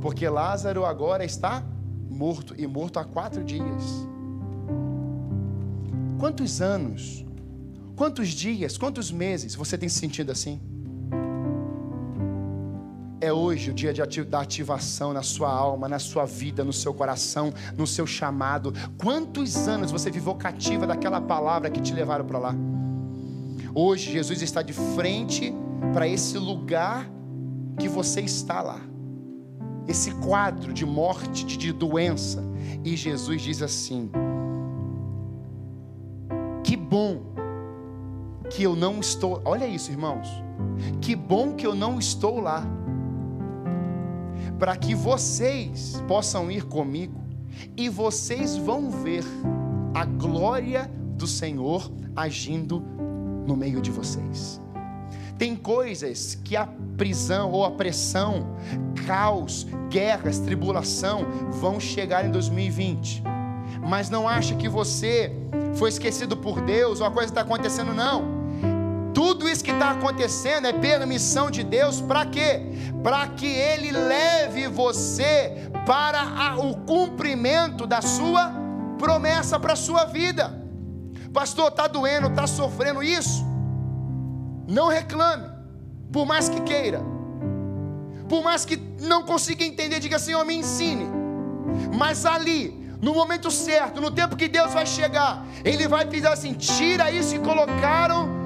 Porque Lázaro agora está morto e morto há quatro dias. Quantos anos, quantos dias, quantos meses você tem se sentido assim? É hoje o dia da ativação na sua alma, na sua vida, no seu coração, no seu chamado. Quantos anos você viveu cativa daquela palavra que te levaram para lá? Hoje Jesus está de frente para esse lugar que você está lá. Esse quadro de morte, de doença. E Jesus diz assim: bom que eu não estou. Olha isso, irmãos. Que bom que eu não estou lá. Para que vocês possam ir comigo e vocês vão ver a glória do Senhor agindo no meio de vocês. Tem coisas que a prisão ou a pressão, caos, guerras, tribulação vão chegar em 2020. Mas não acha que você foi esquecido por Deus ou a coisa está acontecendo, não. Tudo isso que está acontecendo é permissão de Deus para quê? Para que Ele leve você para a, o cumprimento da sua promessa para a sua vida. Pastor, está doendo, está sofrendo isso? Não reclame, por mais que queira, por mais que não consiga entender, diga Senhor, me ensine. Mas ali, no momento certo, no tempo que Deus vai chegar, Ele vai pedir assim: tira isso que colocaram,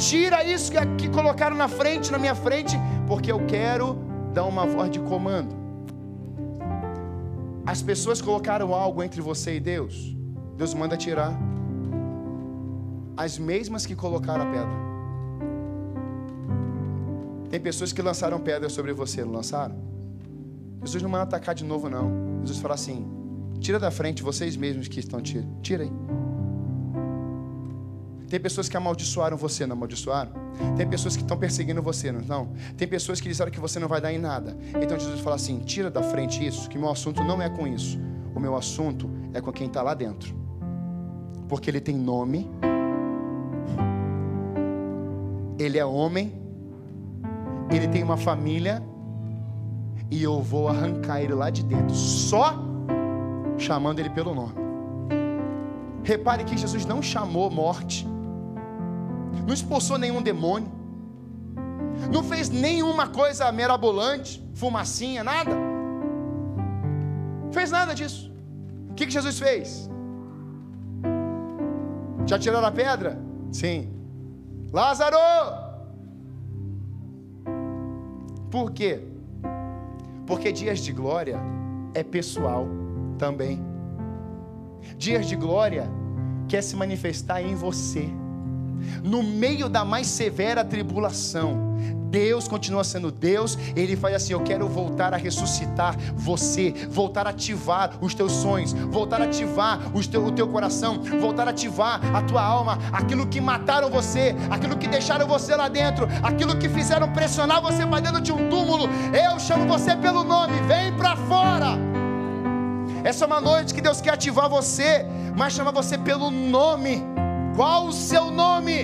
tira isso que, que colocaram na frente, na minha frente, porque eu quero dar uma voz de comando. As pessoas colocaram algo entre você e Deus, Deus manda tirar. As mesmas que colocaram a pedra. Tem pessoas que lançaram pedras sobre você, não lançaram? Jesus não manda atacar de novo, não. Jesus fala assim: tira da frente vocês mesmos que estão tirando. Tira aí. Tem pessoas que amaldiçoaram você, não amaldiçoaram? Tem pessoas que estão perseguindo você, não? Tem pessoas que disseram que você não vai dar em nada. Então Jesus fala assim: tira da frente isso, que meu assunto não é com isso. O meu assunto é com quem está lá dentro. Porque ele tem nome, ele é homem ele tem uma família e eu vou arrancar ele lá de dentro, só chamando ele pelo nome. Repare que Jesus não chamou morte, não expulsou nenhum demônio, não fez nenhuma coisa merabolante, fumacinha, nada. Fez nada disso. O que, que Jesus fez? Já tiraram a pedra? Sim. Lázaro! Por quê? Porque dias de glória é pessoal também. Dias de glória quer se manifestar em você. No meio da mais severa tribulação, Deus continua sendo Deus, Ele faz assim: Eu quero voltar a ressuscitar você, voltar a ativar os teus sonhos, voltar a ativar teu, o teu coração, voltar a ativar a tua alma, aquilo que mataram você, aquilo que deixaram você lá dentro, aquilo que fizeram pressionar você para dentro de um túmulo. Eu chamo você pelo nome, vem para fora. Essa é uma noite que Deus quer ativar você, mas chama você pelo nome. Qual o seu nome?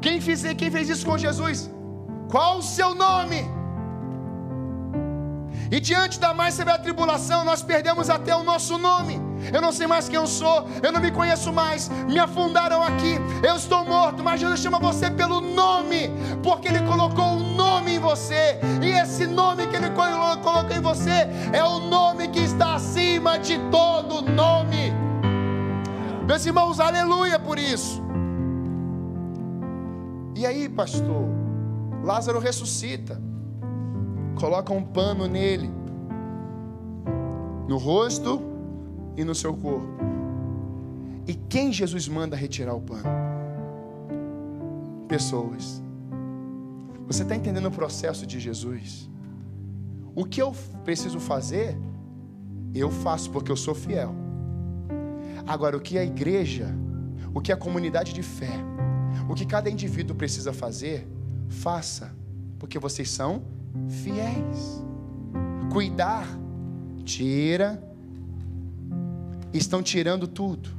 Quem fez, quem fez isso com Jesus? Qual o seu nome? E diante da mais severa tribulação, nós perdemos até o nosso nome. Eu não sei mais quem eu sou, eu não me conheço mais. Me afundaram aqui, eu estou morto. Mas Jesus chama você pelo nome, porque Ele colocou um nome em você. E esse nome que Ele colocou em você é o nome que está acima de todo nome. Meus irmãos, aleluia por isso. E aí, pastor, Lázaro ressuscita, coloca um pano nele, no rosto e no seu corpo. E quem Jesus manda retirar o pano? Pessoas. Você está entendendo o processo de Jesus? O que eu preciso fazer, eu faço porque eu sou fiel. Agora, o que a igreja, o que a comunidade de fé, o que cada indivíduo precisa fazer, faça, porque vocês são fiéis. Cuidar, tira, estão tirando tudo.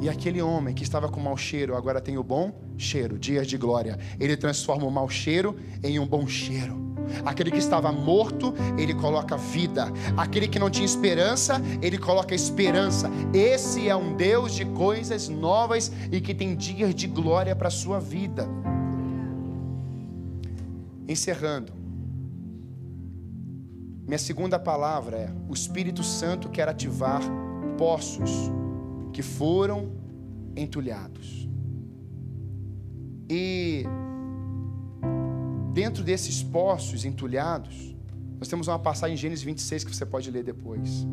E aquele homem que estava com mau cheiro agora tem o bom cheiro, dias de glória. Ele transforma o mau cheiro em um bom cheiro. Aquele que estava morto, ele coloca vida. Aquele que não tinha esperança, ele coloca esperança. Esse é um Deus de coisas novas e que tem dias de glória para a sua vida. Encerrando. Minha segunda palavra é: o Espírito Santo quer ativar poços que foram entulhados. E dentro desses poços entulhados, nós temos uma passagem em Gênesis 26 que você pode ler depois.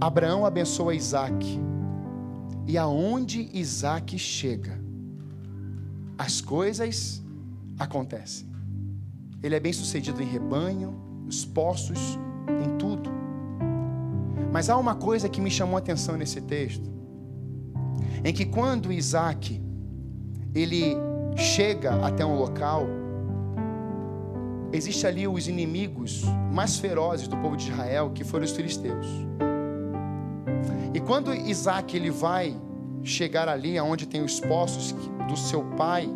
Abraão abençoa Isaac. E aonde Isaac chega, as coisas acontecem. Ele é bem sucedido em rebanho, nos poços, em tudo. Mas há uma coisa que me chamou a atenção nesse texto, em que quando Isaac ele chega até um local, existe ali os inimigos mais ferozes do povo de Israel, que foram os filisteus. E quando Isaac ele vai chegar ali aonde tem os poços do seu pai,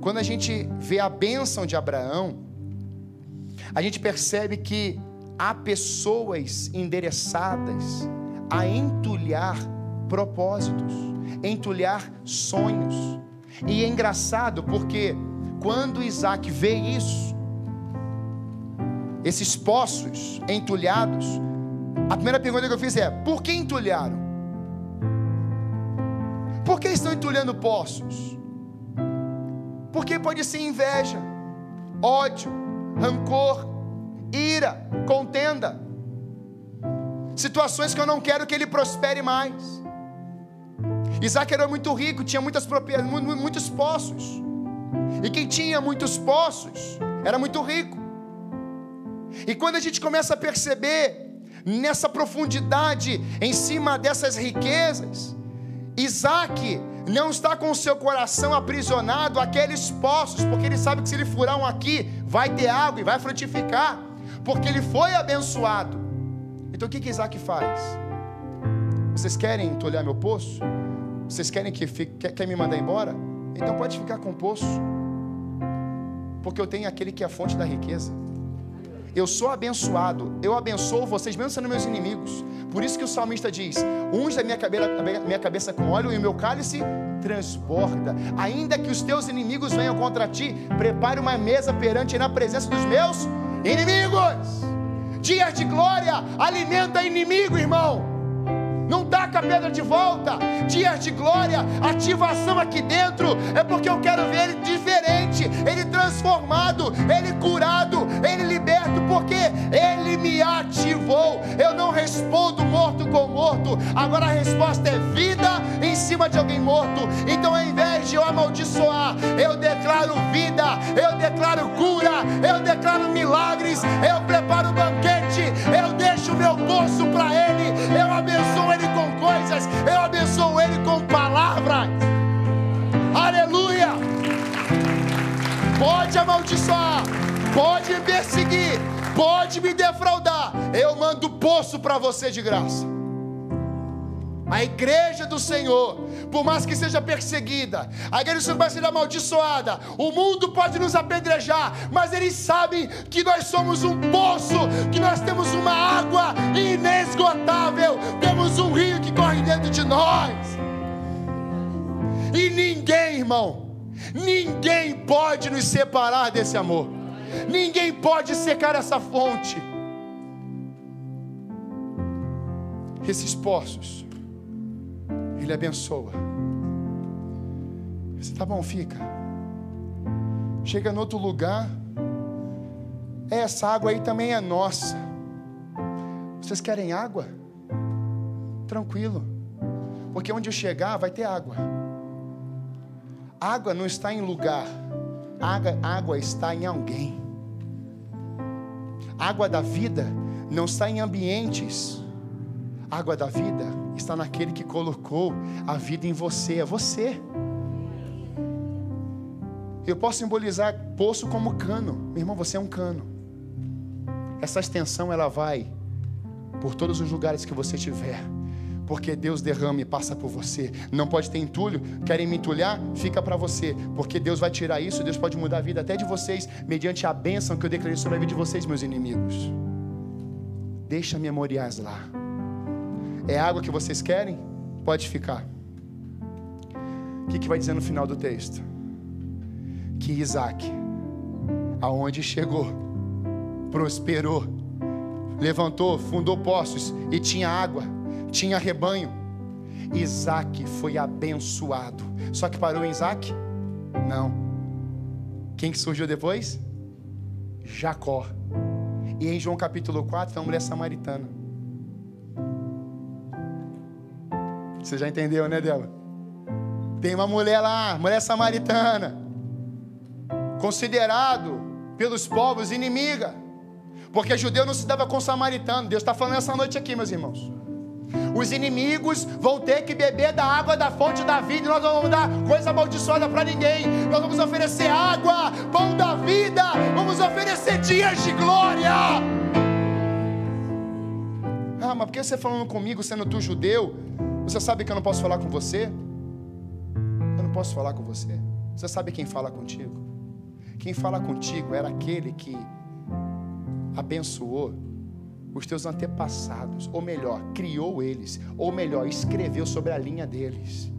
quando a gente vê a bênção de Abraão, a gente percebe que há pessoas endereçadas a entulhar propósitos, entulhar sonhos. E é engraçado porque quando Isaac vê isso, esses poços entulhados, a primeira pergunta que eu fiz é: por que entulharam? Por que estão entulhando poços? Porque pode ser inveja, ódio, rancor, ira, contenda. Situações que eu não quero que ele prospere mais. Isaac era muito rico, tinha muitas propriedades, muitos poços. E quem tinha muitos poços era muito rico. E quando a gente começa a perceber nessa profundidade em cima dessas riquezas, Isaac não está com o seu coração aprisionado àqueles poços, porque ele sabe que se ele furar um aqui, vai ter água e vai frutificar, porque ele foi abençoado. Então o que, que Isaac faz? Vocês querem entulhar meu poço? Vocês querem que fique, quer, quer me mandar embora? Então pode ficar com o poço, porque eu tenho aquele que é a fonte da riqueza. Eu sou abençoado, eu abençoo vocês, mesmo sendo meus inimigos. Por isso que o salmista diz: Unge a minha cabeça, minha cabeça com óleo e o meu cálice transborda. Ainda que os teus inimigos venham contra ti, prepare uma mesa perante na presença dos meus inimigos. Dias de glória alimenta inimigo, irmão não taca a pedra de volta. Dias de glória, ativação aqui dentro, é porque eu quero ver ele diferente, ele transformado, ele curado, ele liberto, porque ele me ativou. Eu não respondo morto com morto, agora a resposta é vida em cima de alguém morto. Então, ao invés de eu amaldiçoar, eu declaro vida, eu declaro cura, eu declaro milagres, eu preparo banquete, Pode amaldiçoar, pode me perseguir, pode me defraudar. Eu mando poço para você de graça. A igreja do Senhor, por mais que seja perseguida, a igreja do Senhor vai ser amaldiçoada, o mundo pode nos apedrejar, mas eles sabem que nós somos um poço, que nós temos uma água inesgotável, temos um rio que corre dentro de nós. E ninguém, irmão, ninguém pode nos separar desse amor, ninguém pode secar essa fonte. Esses poços ele abençoa. Você tá bom, fica. Chega no outro lugar. Essa água aí também é nossa. Vocês querem água? Tranquilo. Porque onde eu chegar vai ter água. Água não está em lugar. Água, água está em alguém. Água da vida não está em ambientes. Água da vida está naquele que colocou a vida em você, é você. Eu posso simbolizar poço como cano. Meu irmão, você é um cano. Essa extensão ela vai por todos os lugares que você tiver. Porque Deus derrama e passa por você. Não pode ter entulho. Querem me entulhar? Fica para você. Porque Deus vai tirar isso. Deus pode mudar a vida até de vocês. Mediante a bênção que eu declarei sobre a vida de vocês, meus inimigos. Deixa memoriais lá. É água que vocês querem? Pode ficar. O que, que vai dizer no final do texto? Que Isaac, aonde chegou, prosperou, levantou, fundou poços e tinha água, tinha rebanho. Isaac foi abençoado. Só que parou em Isaac? Não. Quem que surgiu depois? Jacó. E em João capítulo 4 tem uma mulher samaritana. Você já entendeu, né, Débora? Tem uma mulher lá, mulher samaritana, considerado pelos povos inimiga, porque judeu não se dava com samaritano. Deus está falando essa noite aqui, meus irmãos. Os inimigos vão ter que beber da água da fonte da vida. E nós não vamos dar coisa amaldiçoada para ninguém. Nós vamos oferecer água, pão da vida. Vamos oferecer dias de glória. Ah, mas por que você falando comigo, sendo tu judeu? Você sabe que eu não posso falar com você? Eu não posso falar com você. Você sabe quem fala contigo? Quem fala contigo era aquele que abençoou os teus antepassados, ou melhor, criou eles, ou melhor, escreveu sobre a linha deles,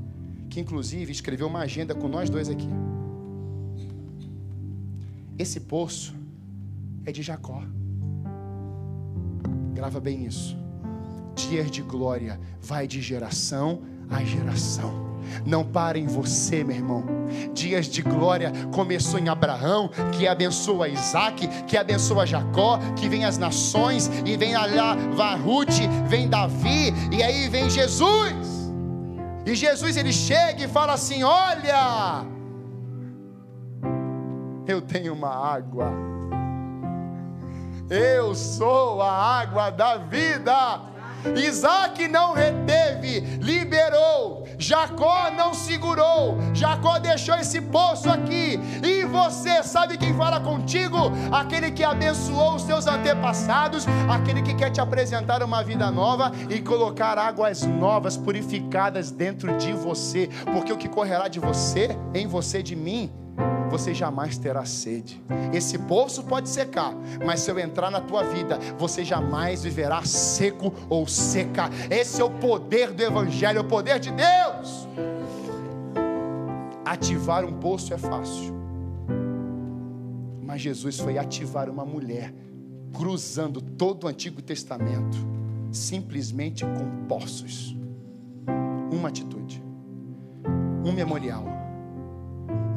que inclusive escreveu uma agenda com nós dois aqui. Esse poço é de Jacó. Grava bem isso. Dias de glória vai de geração a geração não para em você, meu irmão. Dias de glória começou em Abraão, que abençoa Isaac, que abençoa Jacó, que vem as nações, e vem lá Varute, vem Davi, e aí vem Jesus. E Jesus ele chega e fala assim: Olha, eu tenho uma água, eu sou a água da vida. Isaac não reteve, liberou. Jacó não segurou. Jacó deixou esse poço aqui. E você sabe quem fala contigo? Aquele que abençoou os seus antepassados, aquele que quer te apresentar uma vida nova e colocar águas novas, purificadas dentro de você. Porque o que correrá de você, em você, de mim, você jamais terá sede. Esse poço pode secar, mas se eu entrar na tua vida, você jamais viverá seco ou seca. Esse é o poder do Evangelho, é o poder de Deus. Ativar um poço é fácil, mas Jesus foi ativar uma mulher, cruzando todo o Antigo Testamento, simplesmente com poços. Uma atitude, um memorial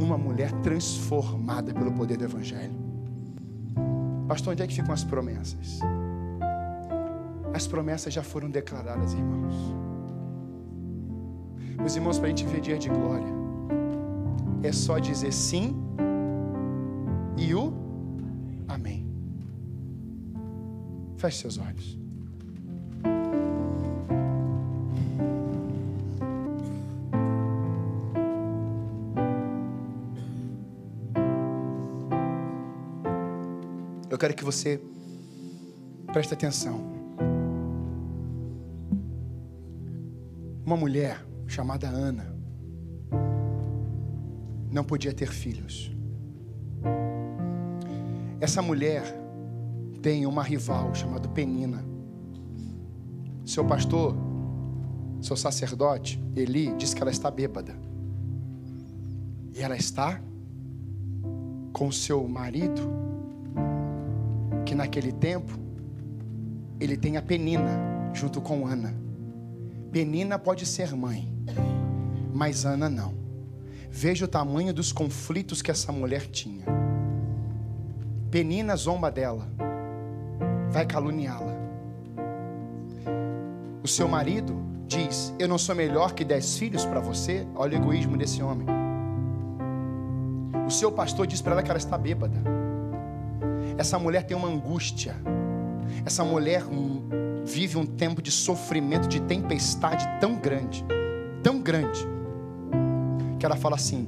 uma mulher transformada pelo poder do Evangelho. Pastor, onde é que ficam as promessas? As promessas já foram declaradas, irmãos. Meus irmãos, para a gente ver dia de glória, é só dizer sim e o amém. Feche seus olhos. Quero que você preste atenção. Uma mulher chamada Ana não podia ter filhos. Essa mulher tem uma rival chamada Penina. Seu pastor, seu sacerdote, Eli, diz que ela está bêbada. E ela está com seu marido que naquele tempo ele tem a Penina junto com Ana. Penina pode ser mãe, mas Ana não. Veja o tamanho dos conflitos que essa mulher tinha. Penina zomba dela, vai caluniá-la. O seu marido diz: Eu não sou melhor que dez filhos para você. Olha o egoísmo desse homem. O seu pastor diz para ela que ela está bêbada. Essa mulher tem uma angústia. Essa mulher vive um tempo de sofrimento, de tempestade tão grande, tão grande, que ela fala assim: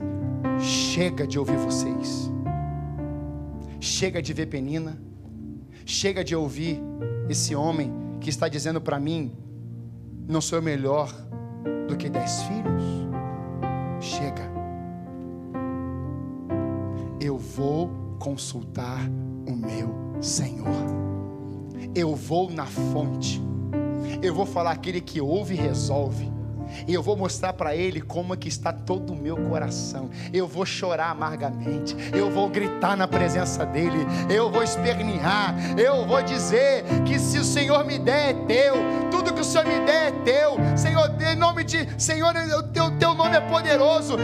chega de ouvir vocês, chega de ver Penina, chega de ouvir esse homem que está dizendo para mim: não sou melhor do que dez filhos. Chega, eu vou consultar o meu Senhor. Eu vou na fonte. Eu vou falar aquele que ouve e resolve. E eu vou mostrar para ele como é que está todo o meu coração. Eu vou chorar amargamente. Eu vou gritar na presença dele. Eu vou espernear. Eu vou dizer que se o Senhor me der é teu. Tudo que o Senhor me der é teu. Senhor, em nome de Senhor, o teu, teu nome é poderoso.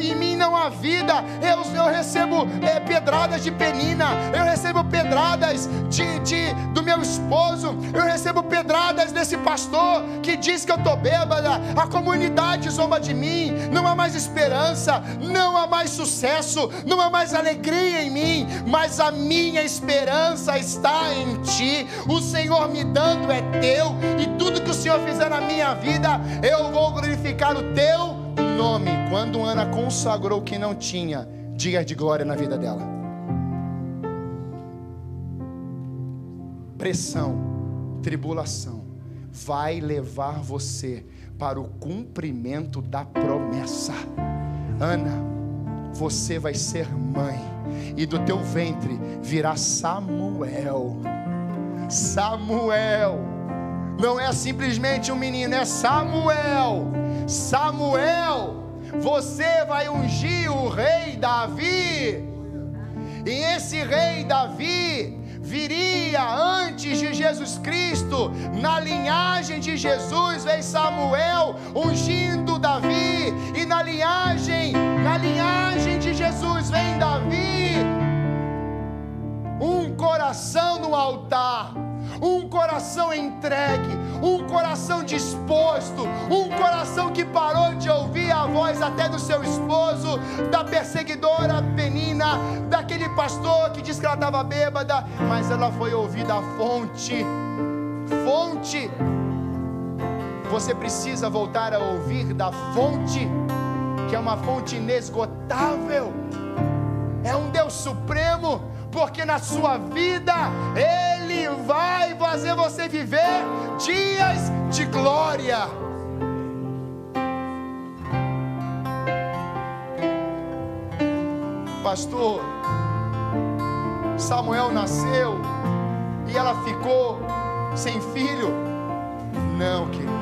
E em mim não há vida. Eu, eu recebo é, pedradas de penina. Eu recebo recebo pedradas de, de, do meu esposo, eu recebo pedradas desse pastor que diz que eu estou bêbada, a comunidade zomba de mim, não há mais esperança, não há mais sucesso, não há mais alegria em mim, mas a minha esperança está em Ti, o Senhor me dando é Teu, e tudo que o Senhor fizer na minha vida, eu vou glorificar o Teu nome. Quando Ana consagrou o que não tinha, dias de glória na vida dela. Pressão, tribulação, vai levar você para o cumprimento da promessa. Ana, você vai ser mãe, e do teu ventre virá Samuel. Samuel, não é simplesmente um menino, é Samuel. Samuel você vai ungir o rei Davi. E esse rei Davi viria antes de Jesus Cristo, na linhagem de Jesus vem Samuel ungindo Davi, e na linhagem, na linhagem de Jesus vem Davi, um coração no altar um coração entregue, um coração disposto, um coração que parou de ouvir a voz até do seu esposo, da perseguidora Penina, daquele pastor que disse que ela estava bêbada, mas ela foi ouvida a fonte. Fonte. Você precisa voltar a ouvir da fonte, que é uma fonte inesgotável. É um Deus supremo porque na sua vida Ele vai fazer você viver dias de glória. Pastor, Samuel nasceu e ela ficou sem filho? Não, querido.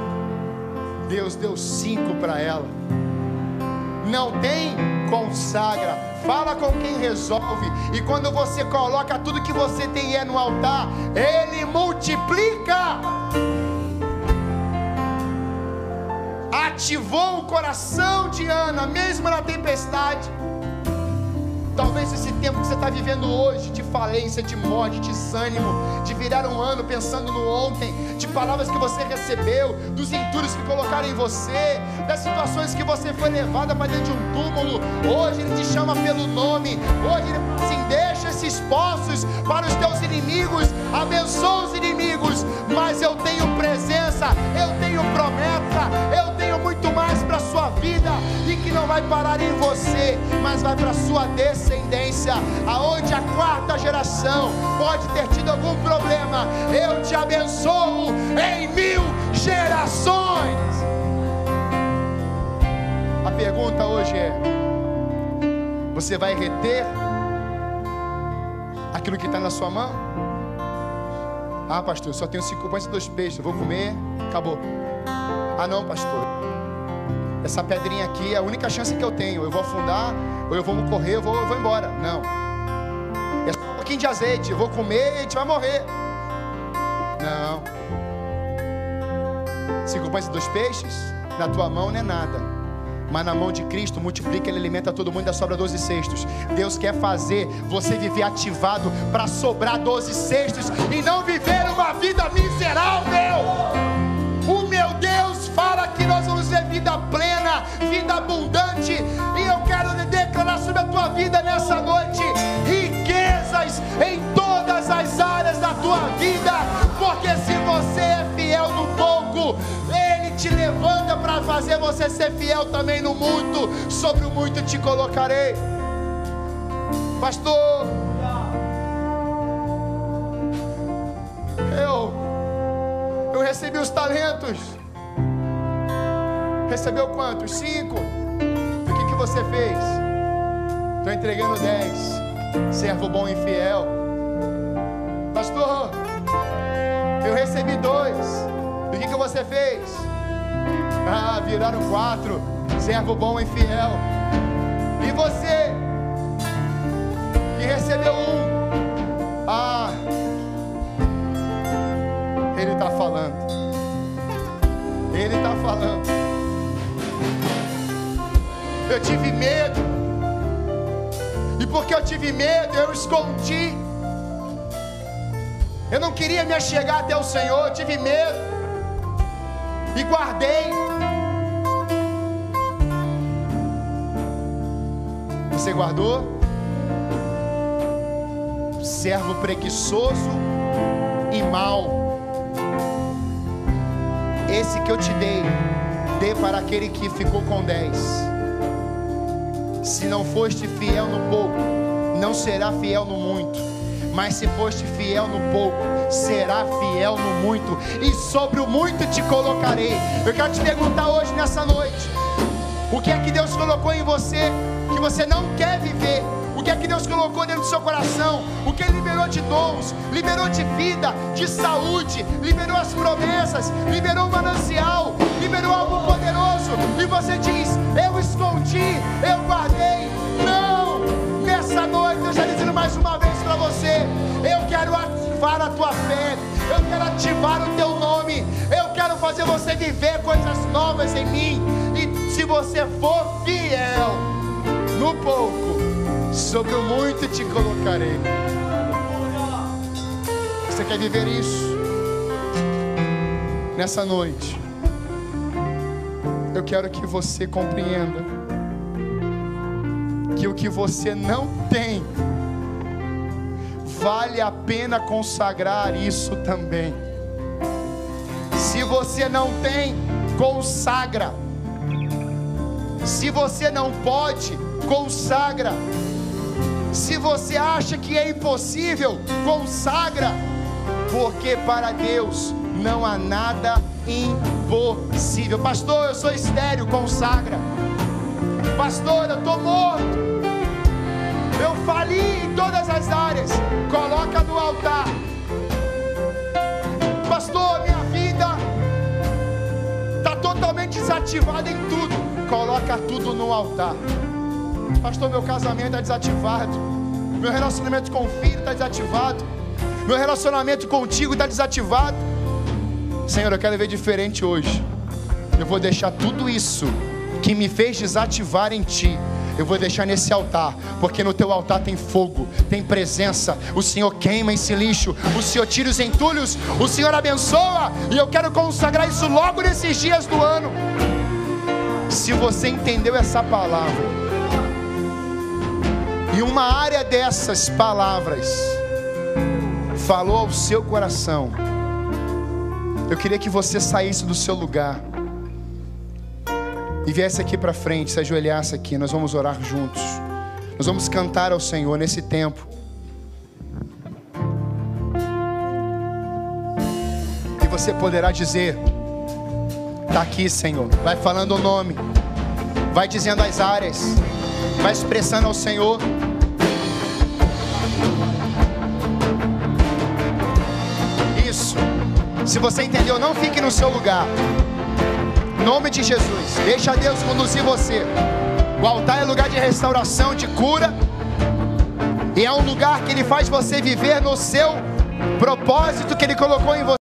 Deus deu cinco para ela. Não tem? Consagra fala com quem resolve, e quando você coloca tudo que você tem é no altar, Ele multiplica. Ativou o coração de Ana, mesmo na tempestade. Talvez esse tempo que você está vivendo hoje, de falência, de morte, de desânimo, de virar um ano pensando no ontem, de palavras que você recebeu, dos entulhos que colocaram em você, das situações que você foi levada para dentro de um túmulo. Hoje Ele te chama pelo nome. Hoje Ele assim: deixa esses poços para os teus inimigos, abençoa os inimigos. Mas eu tenho presença, eu tenho promessa, vida e que não vai parar em você, mas vai para a sua descendência aonde a quarta geração pode ter tido algum problema, eu te abençoo em mil gerações. A pergunta hoje é: você vai reter aquilo que está na sua mão? Ah, pastor, só tenho cinco pães e dois peixes, vou comer, acabou. Ah, não, pastor, essa pedrinha aqui é a única chance que eu tenho. Eu vou afundar, ou eu vou correr, eu vou, eu vou embora. Não. É só um pouquinho de azeite, eu vou comer e a gente vai morrer. Não. Cinco pães e dois peixes, na tua mão não é nada. Mas na mão de Cristo multiplica, Ele alimenta todo mundo e sobra 12 cestos. Deus quer fazer você viver ativado para sobrar 12 cestos e não viver uma vida miserável. O meu Deus fala que nós vamos ter vida plena, vida abundante. E eu quero declarar sobre a tua vida nessa noite riquezas em todas as áreas da tua vida, porque se você é fiel no pouco, Ele te levanta para fazer você ser fiel também no muito. Sobre o muito te colocarei, Pastor. Eu, eu recebi os talentos. Recebeu quantos? Cinco. O que, que você fez? Estou entregando dez. Servo bom e fiel. Pastor, eu recebi dois. O que, que você fez? Ah, viraram quatro. Servo bom e fiel. E você, que recebeu um? Ah, Ele está falando. Ele está falando. Eu tive medo. E porque eu tive medo, eu escondi. Eu não queria me achegar até o Senhor, eu tive medo. E guardei. Você guardou? Servo preguiçoso e mau. Esse que eu te dei, dê para aquele que ficou com dez. Se não foste fiel no pouco, não será fiel no muito. Mas se foste fiel no pouco, será fiel no muito. E sobre o muito te colocarei. Eu quero te perguntar hoje, nessa noite: o que é que Deus colocou em você que você não quer viver? O que é que Deus colocou dentro do seu coração? O que Ele liberou de dons, liberou de vida, de saúde, liberou as promessas, liberou o manancial, liberou algo poderoso. E você diz: Eu escondi, eu guardei. Mais uma vez para você: Eu quero ativar a tua fé, eu quero ativar o teu nome, eu quero fazer você viver coisas novas em mim. E se você for fiel no pouco, sobre o muito te colocarei. Você quer viver isso? Nessa noite, eu quero que você compreenda que o que você não tem, vale a pena consagrar isso também. Se você não tem, consagra. Se você não pode, consagra. Se você acha que é impossível, consagra, porque para Deus não há nada impossível. Pastor, eu sou estéreo, consagra. Pastor, eu estou morto. Eu fali em todas as áreas. Coloca no altar. Pastor, minha vida está totalmente desativada em tudo. Coloca tudo no altar. Pastor, meu casamento está desativado. Meu relacionamento com o filho está desativado. Meu relacionamento contigo está desativado. Senhor, eu quero ver diferente hoje. Eu vou deixar tudo isso que me fez desativar em ti. Eu vou deixar nesse altar, porque no teu altar tem fogo, tem presença. O Senhor queima esse lixo, o Senhor tira os entulhos, o Senhor abençoa, e eu quero consagrar isso logo nesses dias do ano. Se você entendeu essa palavra, e uma área dessas palavras falou ao seu coração, eu queria que você saísse do seu lugar e viesse aqui para frente, se ajoelhasse aqui, nós vamos orar juntos. Nós vamos cantar ao Senhor nesse tempo. E você poderá dizer: Está aqui, Senhor. Vai falando o nome, vai dizendo as áreas, vai expressando ao Senhor. Isso. Se você entendeu, não fique no seu lugar. Nome de Jesus, deixa Deus conduzir você. O altar é lugar de restauração, de cura. E é um lugar que Ele faz você viver no seu propósito que Ele colocou em você.